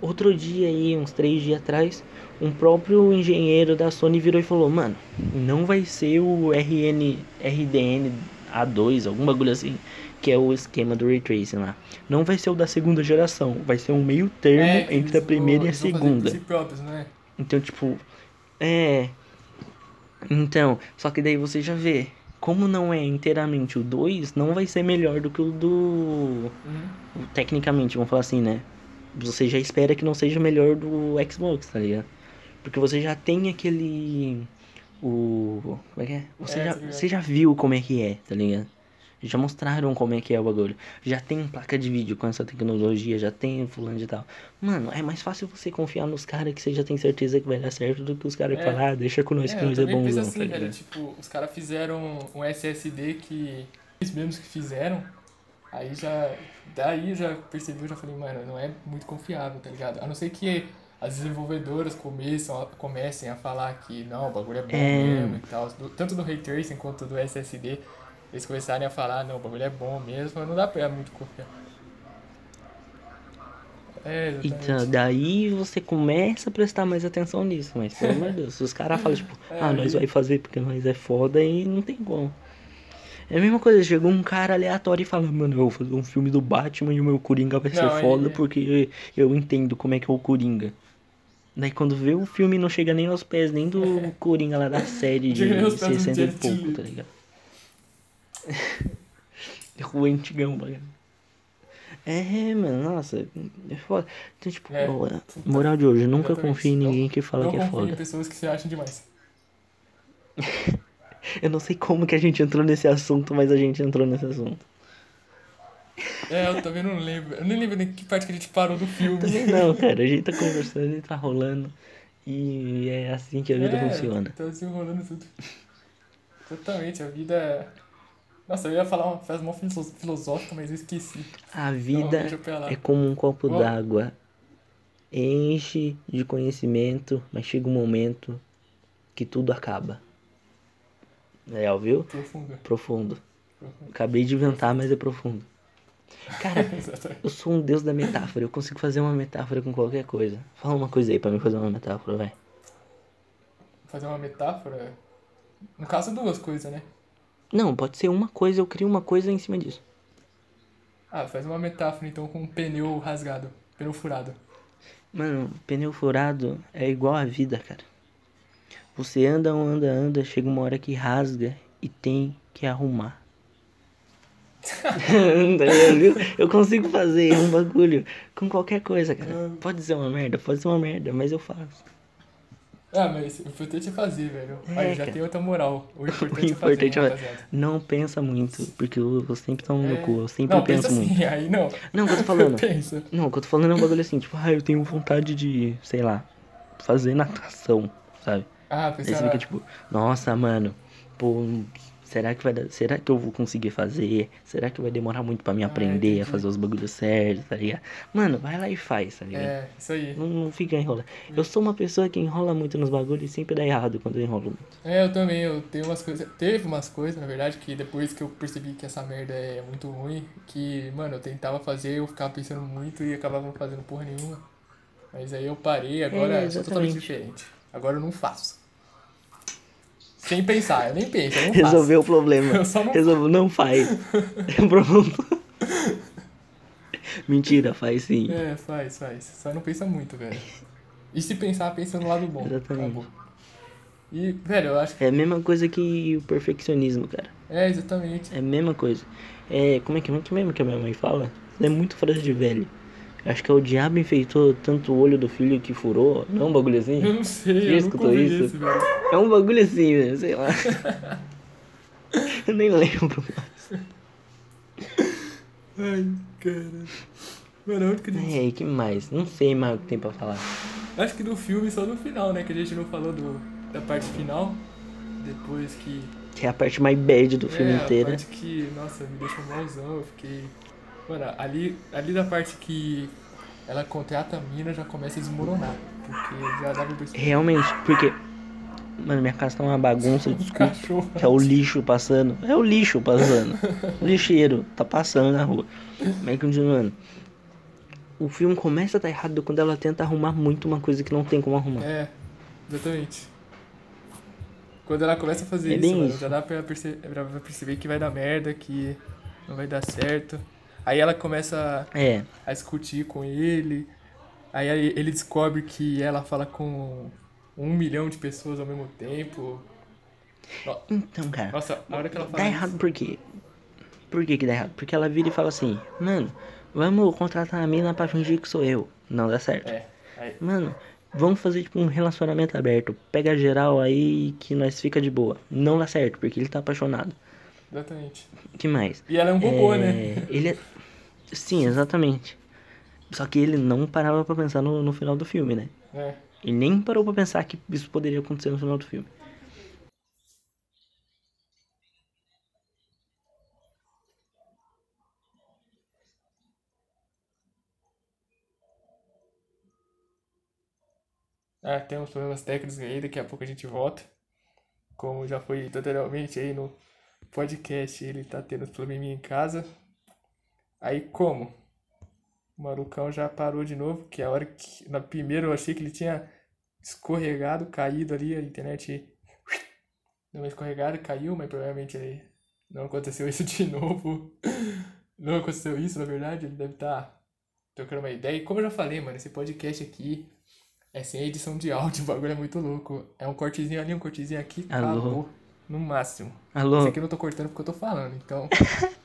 Outro dia aí, uns três dias atrás, um próprio engenheiro da Sony virou e falou, mano, não vai ser o RN, RDN A2, algum bagulho assim, que é o esquema do Ray Tracing lá. Não vai ser o da segunda geração, vai ser um meio termo É, entre a primeira vão- e a segunda. si próprios, não é? Então, tipo, é. Então, só que daí você já vê, como não é inteiramente o 2, não vai ser melhor do que o do. Uhum. Tecnicamente, vamos falar assim, né? Você já espera que não seja melhor do Xbox, tá ligado? Porque você já tem aquele. O. Como é que é? Você, É, já, tá você já viu como é que é, tá ligado? Já mostraram como é que é o bagulho. Já tem placa de vídeo com essa tecnologia, já tem fulano de tal. Mano, é mais fácil você confiar nos caras que você já tem certeza que vai dar certo do que os caras É. falam, ah, deixa com nós É, que nós é penso bonzão, assim, tá velho. Tipo, os caras fizeram um SSD que eles mesmos que fizeram. Aí já. Daí já percebi, eu já falei, mano, não é muito confiável, tá ligado? A não ser que as desenvolvedoras começam a- comecem a falar que não, o bagulho é bom É. mesmo e tal. do- tanto do Ray Tracing quanto do SSD. Eles começarem a falar, não, o bagulho é bom mesmo, não dá pra muito confiar. É, exatamente. Então, daí você começa a prestar mais atenção nisso, mas pelo amor de Deus, se os caras falam, tipo, ah, nós vai fazer porque nós é foda e não tem como. É a mesma coisa, chegou um cara aleatório e fala, mano, eu vou fazer um filme do Batman e o meu Coringa vai ser Não, foda aí- porque eu entendo como é que é o Coringa. Daí quando vê o filme não chega nem aos pés nem do Coringa lá da série de Chega nem aos pés do 60 e pouco, tá ligado? o antigão, bagulho. É, mano, nossa, é foda. Então, tipo, É, moral de hoje, nunca confie em Não- ninguém que fala não que é confio em foda. pessoas que se acham demais. Eu não sei como que a gente entrou nesse assunto, mas a gente entrou nesse assunto. É, eu também não lembro. Eu nem lembro nem que parte que a gente parou do filme. Também não, cara, a gente tá conversando e tá rolando. E é assim que a vida é, funciona. Tá desenrolando tudo. Totalmente, a vida é. Nossa, eu ia falar uma frase mó filo- filosófica, mas eu esqueci. A Então, vida lá. é como um copo Ó. d'água. Enche de conhecimento, mas chega um momento que tudo acaba. É, ouviu? Profunda. Profundo. Profundo. Acabei de inventar, mas é profundo. Cara, eu sou um deus da metáfora. Eu consigo fazer uma metáfora com qualquer coisa. Fala uma coisa aí pra mim fazer uma metáfora, vai. Fazer uma metáfora. No caso, duas coisas, né? Não, pode ser uma coisa, eu crio uma coisa em cima disso. Ah, faz uma metáfora então com um pneu rasgado, pneu furado. Mano, pneu furado é igual a vida, cara. Você anda, anda, anda, chega uma hora que rasga e tem que arrumar. Tá? Eu consigo fazer um bagulho com qualquer coisa, cara. Pode ser uma merda, pode ser uma merda, mas eu faço. Ah, mas o importante é fazer, velho. É, Aí já cara. tem outra moral. O O importante, importante é é fazer, rapaziada. não pensa muito, porque eu, eu sempre tomo no É. cu, eu sempre não, penso pensa muito. assim, aí não. Não, o que eu tô falando? pensa. Não, o que eu tô falando é um bagulho assim, tipo, ah, eu tenho vontade de, sei lá, fazer natação, sabe? Ah, Aí pensa você fica tipo, nossa, mano, pô, será que vai dar, será que eu vou conseguir fazer? Será que vai demorar muito pra me aprender a Ah, fazer os bagulhos certos, tá ligado? Mano, vai lá e faz, tá ligado? É, isso aí. Não, não fica enrolando. Eu sou uma pessoa que enrola muito nos bagulhos e sempre dá errado quando eu enrolo muito. É, eu também, eu tenho umas coisas. Teve umas coisas, na verdade, que depois que eu percebi que essa merda é muito ruim, que, mano, eu tentava fazer, eu ficava pensando muito e acabava não fazendo porra nenhuma. Mas aí eu parei, agora É, sou totalmente diferente. Agora eu não faço. Sem pensar, eu nem penso, eu. Resolveu o problema. Eu só não- Resolveu, não faz. Pronto. Mentira, faz sim. É, faz, faz. Só não pensa muito, velho. E se pensar, pensa no lado bom. Exatamente. Acabou. E, velho, eu acho que. É a mesma coisa que o perfeccionismo, cara. É, exatamente. É a mesma coisa. É, como é que, como é que mesmo que a minha mãe fala? É muito frase de velho. Acho que é o diabo enfeitou tanto o olho do filho que furou. Não é um bagulho assim? Eu não sei, eu nunca escutou isso? esse. É um bagulho assim, velho, sei lá. Eu nem lembro. Ai, cara. Mano, onde que a gente... E aí, que mais? Não sei mais o que tem pra falar. Acho que do filme só no final, né? Que a gente não falou do, da parte final. Depois que. Que é a parte mais bad do filme é, inteiro. a parte que, nossa, me deixou malzão. Eu fiquei. Mano, ali, ali da parte que ela contrata a mina já começa a desmoronar. Porque já dava pra perceber. Realmente, porque. Mano, minha casa tá uma bagunça, desculpa. É o lixo passando. É o lixo passando. O lixeiro tá passando na rua. Mas continuando. O filme começa a dar errado quando ela tenta arrumar muito uma coisa que não tem como arrumar. É, exatamente. Quando ela começa a fazer É isso, mano, isso. já dá pra perceber, pra perceber que vai dar merda, que não vai dar certo. Aí ela começa É. a discutir com ele. Aí ele descobre que ela fala com um milhão de pessoas ao mesmo tempo. Então, cara. Nossa, a hora que ela fala Dá isso- errado por quê? Por que que dá errado? Porque ela vira e fala assim, mano, vamos contratar a mina pra fingir que sou eu. Não dá certo. É, aí, Mano, vamos fazer tipo um relacionamento aberto. Pega geral aí que nós fica de boa. Não dá certo, porque ele tá apaixonado. exatamente. que mais? E ela é um robô, É, né? Ele é... Sim, exatamente. Só que ele não parava pra pensar no, no final do filme, né? É. Ele nem parou pra pensar que isso poderia acontecer no final do filme. Ah, tem uns problemas técnicos aí, daqui a pouco a gente volta. Como já foi tutorialmente aí no, podcast, ele tá tendo probleminha em casa. Aí como? O malucão já parou de novo, que a hora que. Na primeira eu achei que ele tinha escorregado, caído ali, a internet deu uma escorregada, caiu, mas provavelmente ele não aconteceu isso de novo. Não aconteceu isso, na verdade, ele deve estar tá trocando uma ideia. E como eu já falei, mano, esse podcast aqui é sem edição de áudio, o bagulho é muito louco. É um cortezinho ali, um cortezinho aqui, Alô? acabou. No máximo. Alô? Esse aqui eu não tô cortando porque eu tô falando, então.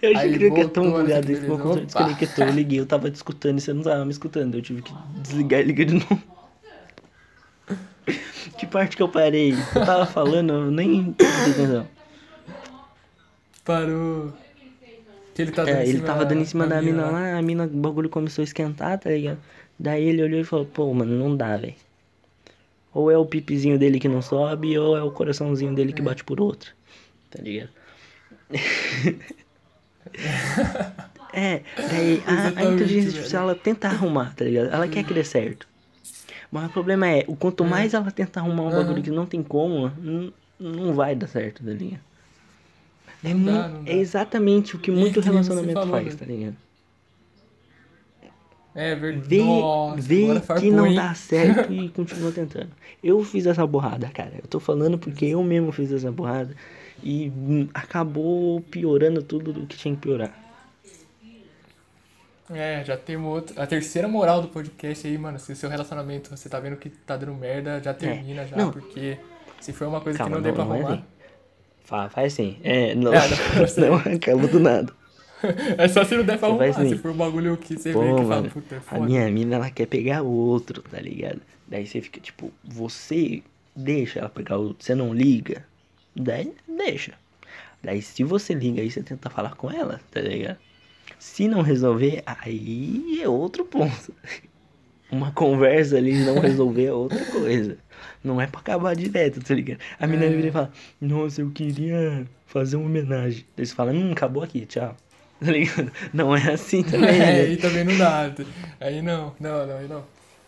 Eu Aí achei que eu tão bugado, ficou beleza. com desconectou, eu liguei, eu tava te escutando e você não tava me escutando, eu tive que desligar e ligar de novo. Que parte que eu parei? Eu tava falando, eu nem. Parou. Que ele tá dando É, ele tava dando em cima da mina lá. lá, a mina, o bagulho começou a esquentar, tá ligado? Daí ele olhou e falou, pô, mano, não dá, velho. Ou é o pipizinho dele que não sobe, ou é o coraçãozinho dele que bate por outro. Tá ligado? é, daí a, a Exatamente, inteligência artificial ela tenta arrumar, tá ligado? Ela quer que dê certo. Mas o problema é, o quanto mais ela tenta arrumar um bagulho Aham. que não tem como, não, não vai dar certo, tá ligado? É, Não dá, mu- não dá. é exatamente o que E muito você relacionamento falou, faz, né? tá ligado? É verdade. Vê, Nossa, vê que não dá certo e continua tentando. Eu fiz essa borrada, cara. Eu tô falando porque eu mesmo fiz essa borrada e hum, acabou piorando tudo do que tinha que piorar. É, já temos outra. A terceira moral do podcast aí, mano. Se o seu relacionamento você tá vendo que tá dando merda, já termina já, É. Não. porque se for uma coisa Calma, que não, não, der pra não é arrumar. assim. Fa- Faz assim. É, não, É, não, não acaba do nada. é só se não der pra Você arrumar. assim. Se for um bagulho que você Pô, vê que fala, mano, puta, é a foda. minha mina, ela quer pegar outro, tá ligado? Daí você fica, tipo, você deixa ela pegar outro, você não liga, daí deixa. Daí se você liga aí, você tenta falar com ela, tá ligado? Se não resolver, aí é outro ponto. Uma conversa ali não resolver é outra coisa. Não é pra acabar direto, tá ligado? A mina É. vira e fala, nossa, eu queria fazer uma homenagem. Daí você fala, hum, acabou aqui, tchau. Tá ligado? Não é assim também, É, né? aí também não dá. Aí não, não, não, aí não.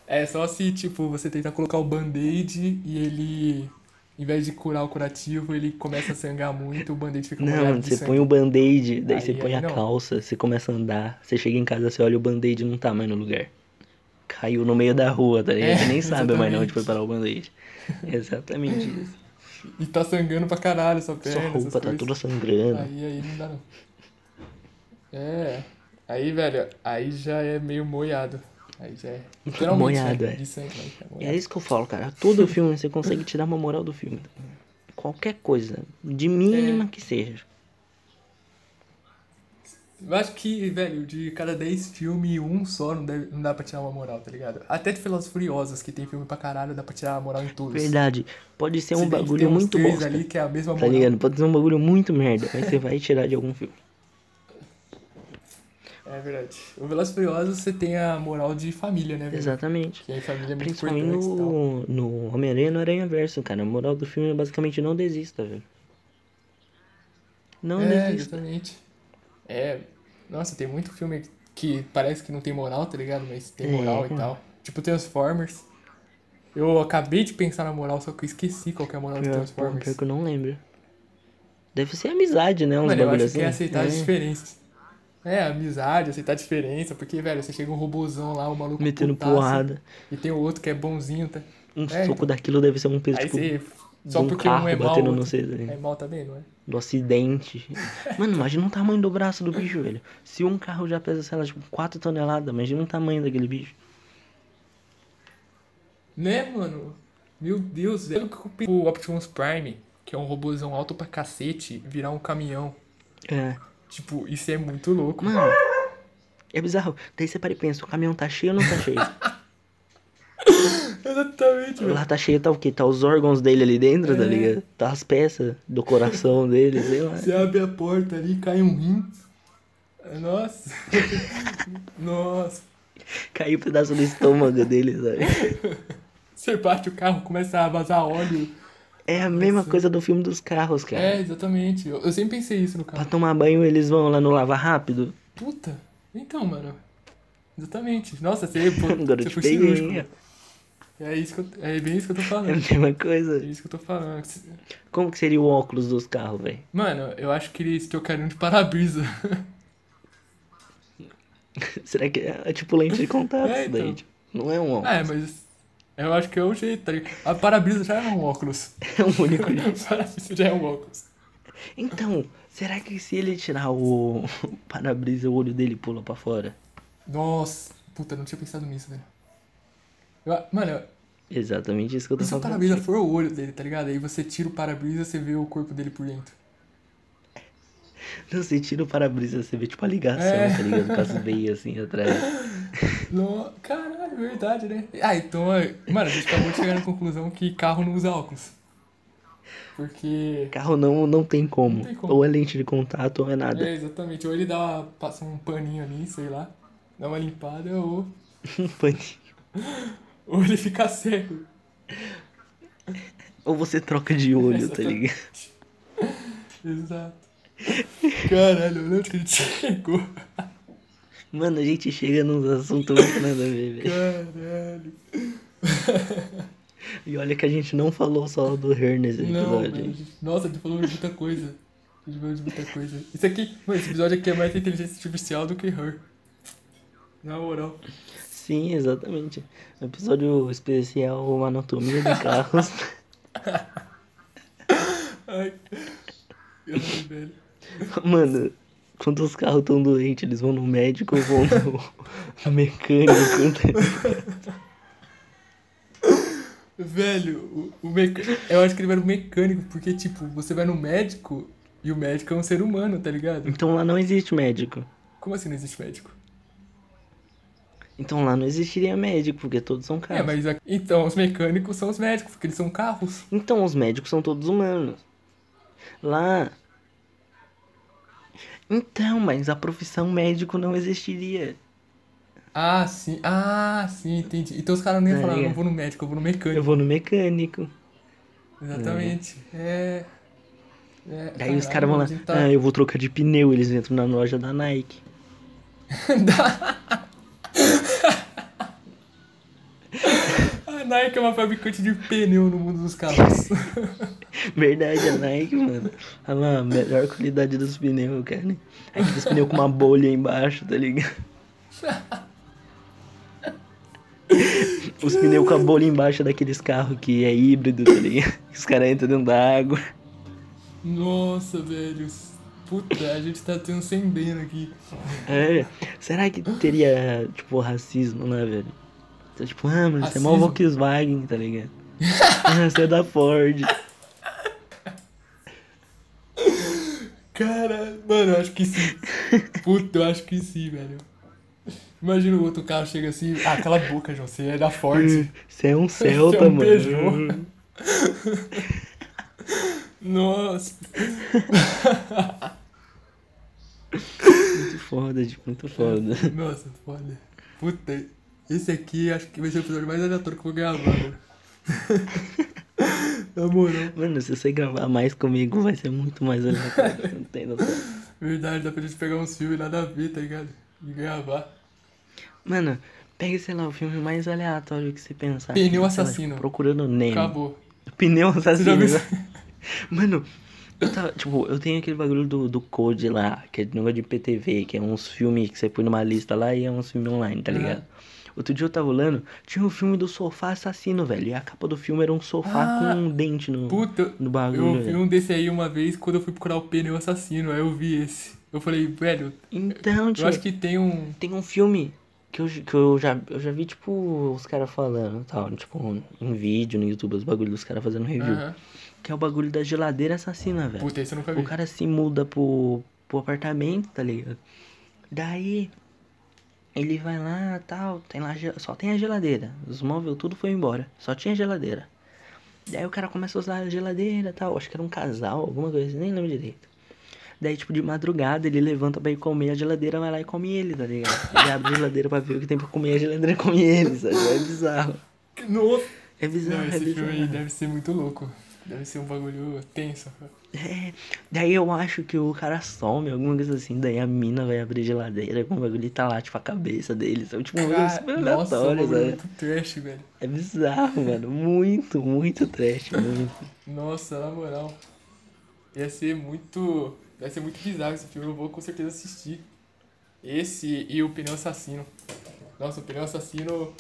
É só se, tipo, você tentar colocar o band-aid e ele, em vez de curar o curativo, ele começa a sangrar muito, o band-aid fica Não, você sangue. põe o band-aid, daí Aí- você põe aí a não. calça, você começa a andar, você chega em casa, você olha o band-aid não tá mais no lugar. Caiu no meio da rua, tá ligado? É, você nem sabe mais exatamente. onde foi parar o band-aid. Exatamente isso. E tá sangrando pra caralho sua perna, Sua roupa tá toda sangrando. Aí, aí não dá não. É. Aí, velho, aí já é meio moiado. Aí já é. Né? é. Sangue, é E é isso que eu falo, cara. Todo filme você consegue tirar uma moral do filme. Qualquer coisa, de mínima que seja. Eu acho que, velho, de cada 10 filmes, um só não, deve, não dá pra tirar uma moral, tá ligado? Até de Velozes e Furiosos, que tem filme pra caralho, dá pra tirar a moral em todos. Verdade. Pode ser Se um bagulho muito que é Tá ligado? Pode ser um bagulho muito merda, mas você vai tirar de algum filme. É verdade. O Velozes e Furiosos, você tem a moral de família, né, velho? Exatamente. Que aí família é muito Principalmente no, no Homem-Aranha no Aranha Verso, cara. A moral do filme é basicamente não desista, velho. Não É, desista. exatamente. É, nossa, tem muito filme que parece que não tem moral, tá ligado? Mas tem moral É. e tal. Tipo Transformers. Eu acabei de pensar na moral, só que eu esqueci qual que é a moral de Pior, pô, Transformers. pior que eu não lembro. Deve ser amizade, né? Uns Mano, eu acho que é assim. aceitar as É, diferenças. É, amizade, aceitar a diferença, porque, velho, você chega um robôzão lá, o maluco Metendo porrada. e tem o outro que é bonzinho, tá? Um É, soco então. daquilo deve ser um peso, Aí tipo, você, só um porque carro um é mal, batendo no ligado? é mal também, não é? do acidente. Mano, imagina o tamanho do braço do bicho, velho. Se um carro já pesa, sei lá, tipo, 4 toneladas, imagina o tamanho daquele bicho. Né, mano? Meu Deus, velho. O Optimus Prime, que é um robôzão alto pra cacete, virar um caminhão. É. Tipo, isso é muito louco. Mano, é bizarro. Daí você para e pensa, o caminhão tá cheio ou não tá cheio? Exatamente. Lá tá cheio, tá o quê? Tá os órgãos dele ali dentro, tá É. ligado? Tá as peças do coração dele, sei lá. Você abre a porta ali, cai um rim. Nossa. Nossa. Caiu um pedaço do estômago dele, sabe? Você bate o carro, começa a vazar óleo. É a mesma coisa do filme dos carros, cara. É, exatamente. Eu, eu sempre pensei isso no Pra carro. tomar banho eles vão lá no Lava Rápido. Puta. Então, mano. Exatamente. Nossa, você, pô, Agora eu você foi peguei, cirúrgico. É, isso que eu, é bem isso que eu tô É a falando. mesma É coisa. isso que eu tô falando. Como que seria o óculos dos carros, velho? Mano, eu acho que eles trocariam de para-brisa. Será que é, é tipo lente de contato É, isso daí? então. tipo, Não é um óculos. É, mas eu acho que é o jeito, tá ligado? A para-brisa já é um óculos. É um único jeito. A para-brisa já é um óculos. Então, será que se ele tirar o para-brisa, o olho dele pula pra fora? Nossa, puta, não tinha pensado nisso, velho. Eu- mano, eu- Exatamente isso que eu tô e se o falando. para-brisa for o olho dele, tá ligado? Aí você tira o para-brisa, você vê o corpo dele por dentro. Não, você tira o para-brisa, você vê tipo a ligação, É. tá ligado? As veias assim atrás. No... Caralho, verdade, né? Ah, então, é- mano, a gente acabou de chegar na conclusão que carro não usa óculos. Porque. Carro não, não tem como. Não tem como. Ou é lente de contato ou é nada. É, exatamente. Ou ele dá uma, passa um paninho ali, sei lá, dá uma limpada, ou, Um paninho. ou ele fica cego. Ou você troca de olho, tá ligado? Exato. Caralho, olha onde que a gente chegou. Mano, a gente chega nos assuntos muito nada a ver, velho. Caralho. E olha que a gente não falou só do Her nesse Não, episódio. hein? gente- nossa, a gente falou de muita coisa. A gente falou de muita coisa. Isso aqui, mano, esse episódio aqui é mais inteligência artificial do que her. Na moral. Sim, exatamente. Episódio especial Anatomia de Carros. Ai. Ai, velho. Mano, quando os carros estão doentes, eles vão no médico ou vão no, mecânico. Velho, o, o mecânico. Eu acho que ele vai no mecânico, porque, tipo, você vai no médico e o médico é um ser humano, tá ligado? Então lá não existe médico. Como assim não existe médico? Então lá não existiria médico, porque todos são É, carros. mas aqui- então os mecânicos são os médicos, porque eles são carros. Então os médicos são todos humanos. Lá. Então, mas a profissão médico não existiria. Ah, sim. Ah, sim, entendi. Então os caras nem Tá falaram, não vou no médico, eu vou no mecânico. Eu vou no mecânico. Exatamente. É. é Daí os caralho, caras vão lá, tá- ah, eu vou trocar de pneu, eles entram na loja da Nike. A Nike é uma fabricante de pneu no mundo dos carros. Verdade, a Nike, mano. Olha lá, a melhor qualidade dos pneus, cara. Aqueles pneus com uma bolha embaixo, tá ligado? Os pneus com a bolha embaixo daqueles carros que é híbrido, tá ligado? Os caras entram dentro da água. Nossa, velho. Puta, a gente tá transcendendo aqui. É. Será que teria, tipo, racismo, né, velho? Então, tipo, ah, mano, você é mó? Volkswagen, tá ligado? ah, você é da Ford. Cara, mano, eu acho que sim. Puta, eu acho que sim, velho. Imagina o outro carro chega assim, ah, cala a boca, João, você é da Ford. Você é um Celta, é um mano. Peugeot. Nossa. Muito foda, tipo, muito foda. Nossa, foda. Puta, esse aqui acho que vai ser o episódio mais aleatório que eu vou gravar, mano. Na moral. Mano, se você gravar mais comigo, vai ser muito mais aleatório. Não tem noção. Verdade, dá pra gente pegar uns filmes nada a ver, tá ligado? E gravar. Mano, pega, sei lá, o filme mais aleatório que você pensar. Pneu lá, Assassino. tipo, procurando Nemo. Acabou. Pneu Você já assassino. viu? Mano, eu tava, tipo, eu tenho aquele bagulho do, do Code lá, que é de negócio de PTV, que é uns filmes que você põe numa lista lá e é uns filmes online, tá ligado? Outro dia eu tava olhando, tinha um filme do sofá assassino, velho. E a capa do filme era um sofá Ah, com um dente no, Puta, no bagulho. eu vi um desse aí uma vez quando eu fui procurar o pneu assassino, aí eu vi esse. Eu falei, velho, Então, tipo, eu acho que tem um. tem um filme que eu, que eu, já, eu já vi, tipo, os caras falando e tal, tipo, em vídeo no YouTube, os bagulhos dos caras fazendo review. Aham. Que é o bagulho da geladeira assassina, velho. Puta, esse eu nunca vi. O cara se muda pro, pro apartamento, tá ligado? Daí ele vai lá tal, tem lá, só tem a geladeira. Os móveis tudo foi embora, só tinha geladeira. Daí o cara começa a usar a geladeira tal, acho que era um casal, alguma coisa, assim, nem lembro direito. Daí, tipo, de madrugada ele levanta pra ir comer, a geladeira vai lá e come ele, tá ligado? Ele abre a geladeira pra ver o que tem pra comer, a geladeira come ele, sabe? É bizarro. Nossa! É bizarro, Não, é esse filme aí bizarro. deve ser muito louco. Deve ser um bagulho tenso. É, daí eu acho que o cara some, alguma coisa assim, daí a mina vai abrir geladeira com o bagulho e tá lá, tipo, a cabeça dele. Sabe? Tipo, um bagulho super nossa, aleatório, sabe? muito trash, velho. É bizarro, mano. Muito, muito trash, muito. Nossa, na moral. Ia ser muito. Vai ser muito bizarro esse filme, eu vou com certeza assistir. Esse e o Pneu Assassino. Nossa, o Pneu Assassino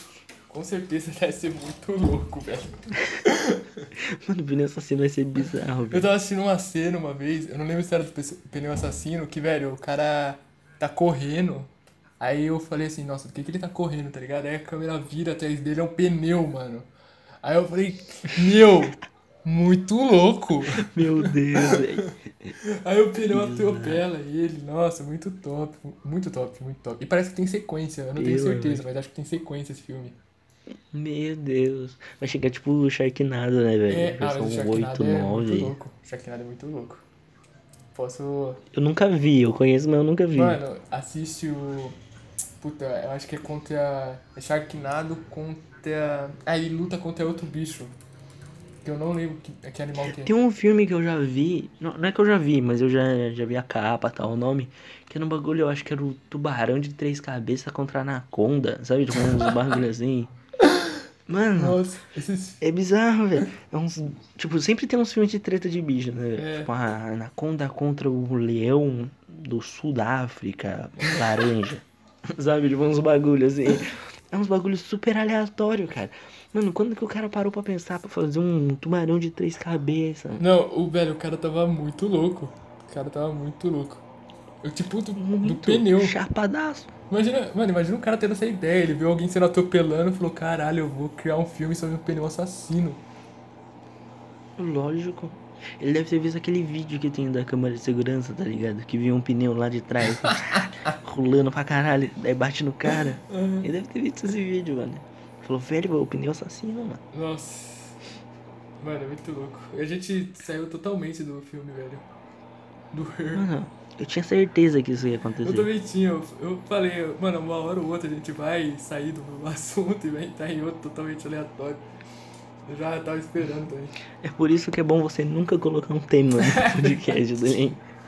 com certeza deve ser muito louco, velho. Mano, o pneu assassino vai ser bizarro, Eu velho. tava assistindo uma cena uma vez, eu não lembro se era do Pneu Assassino, que, velho, o cara tá correndo. Aí eu falei assim, nossa, do que que ele tá correndo, tá ligado? Aí a câmera vira atrás dele, é um pneu, mano. Aí eu falei, meu, muito louco. Meu Deus, velho. Aí o pneu atropela ele, nossa, muito top, muito top, muito top. E parece que tem sequência, eu não tenho Eu, certeza, mas acho que tem sequência esse filme. Meu Deus. Vai chegar tipo o Sharknado, né, velho? É, ah, Versão Sharknado 8, é muito 9. louco. O Sharknado é muito louco. Posso... Eu nunca vi, eu conheço, mas eu nunca vi. Mano, assiste o... Puta, eu acho que é contra... É Sharknado contra... Ah, ele luta contra outro bicho. Que eu não lembro que, que animal que é. Tem um filme que eu já vi, não, não é que eu já vi, mas eu já, já vi a capa, tal, o nome, que era um bagulho, eu acho que era o tubarão de três cabeças contra a anaconda, sabe? Tipo, uns bagulho assim. Mano, Nossa, esses... é bizarro, velho. É uns, tipo, sempre tem uns filmes de treta de bicho, né? É. Tipo, a anaconda contra o leão do sul da África, laranja. sabe? Tipo, uns bagulhos assim. É uns bagulhos super aleatórios, cara. Mano, quando que o cara parou pra pensar pra fazer um tubarão de três cabeças? Não, o velho, o cara tava muito louco. O cara tava muito louco. Tipo, do, do pneu. Chapadaço. Imagina, mano, imagina um cara tendo essa ideia. Ele viu alguém sendo atropelando e falou: caralho, eu vou criar um filme sobre um pneu assassino. Lógico. Ele deve ter visto aquele vídeo que tem da câmera de segurança, tá ligado? Que viu um pneu lá de trás, rolando pra caralho, daí bate no cara. Ele deve ter visto esse vídeo, mano. Falou, velho, o pneu assassino, mano. Nossa. Mano, é muito louco. A gente saiu totalmente do filme, velho. Do Her. Mano, eu tinha certeza que isso ia Eu acontecer. também tinha, eu, eu falei, mano, uma hora ou outra a gente vai sair do assunto e vai entrar em outro totalmente aleatório. Eu já tava esperando também. É por isso que é bom você nunca colocar um tema no podcast, também.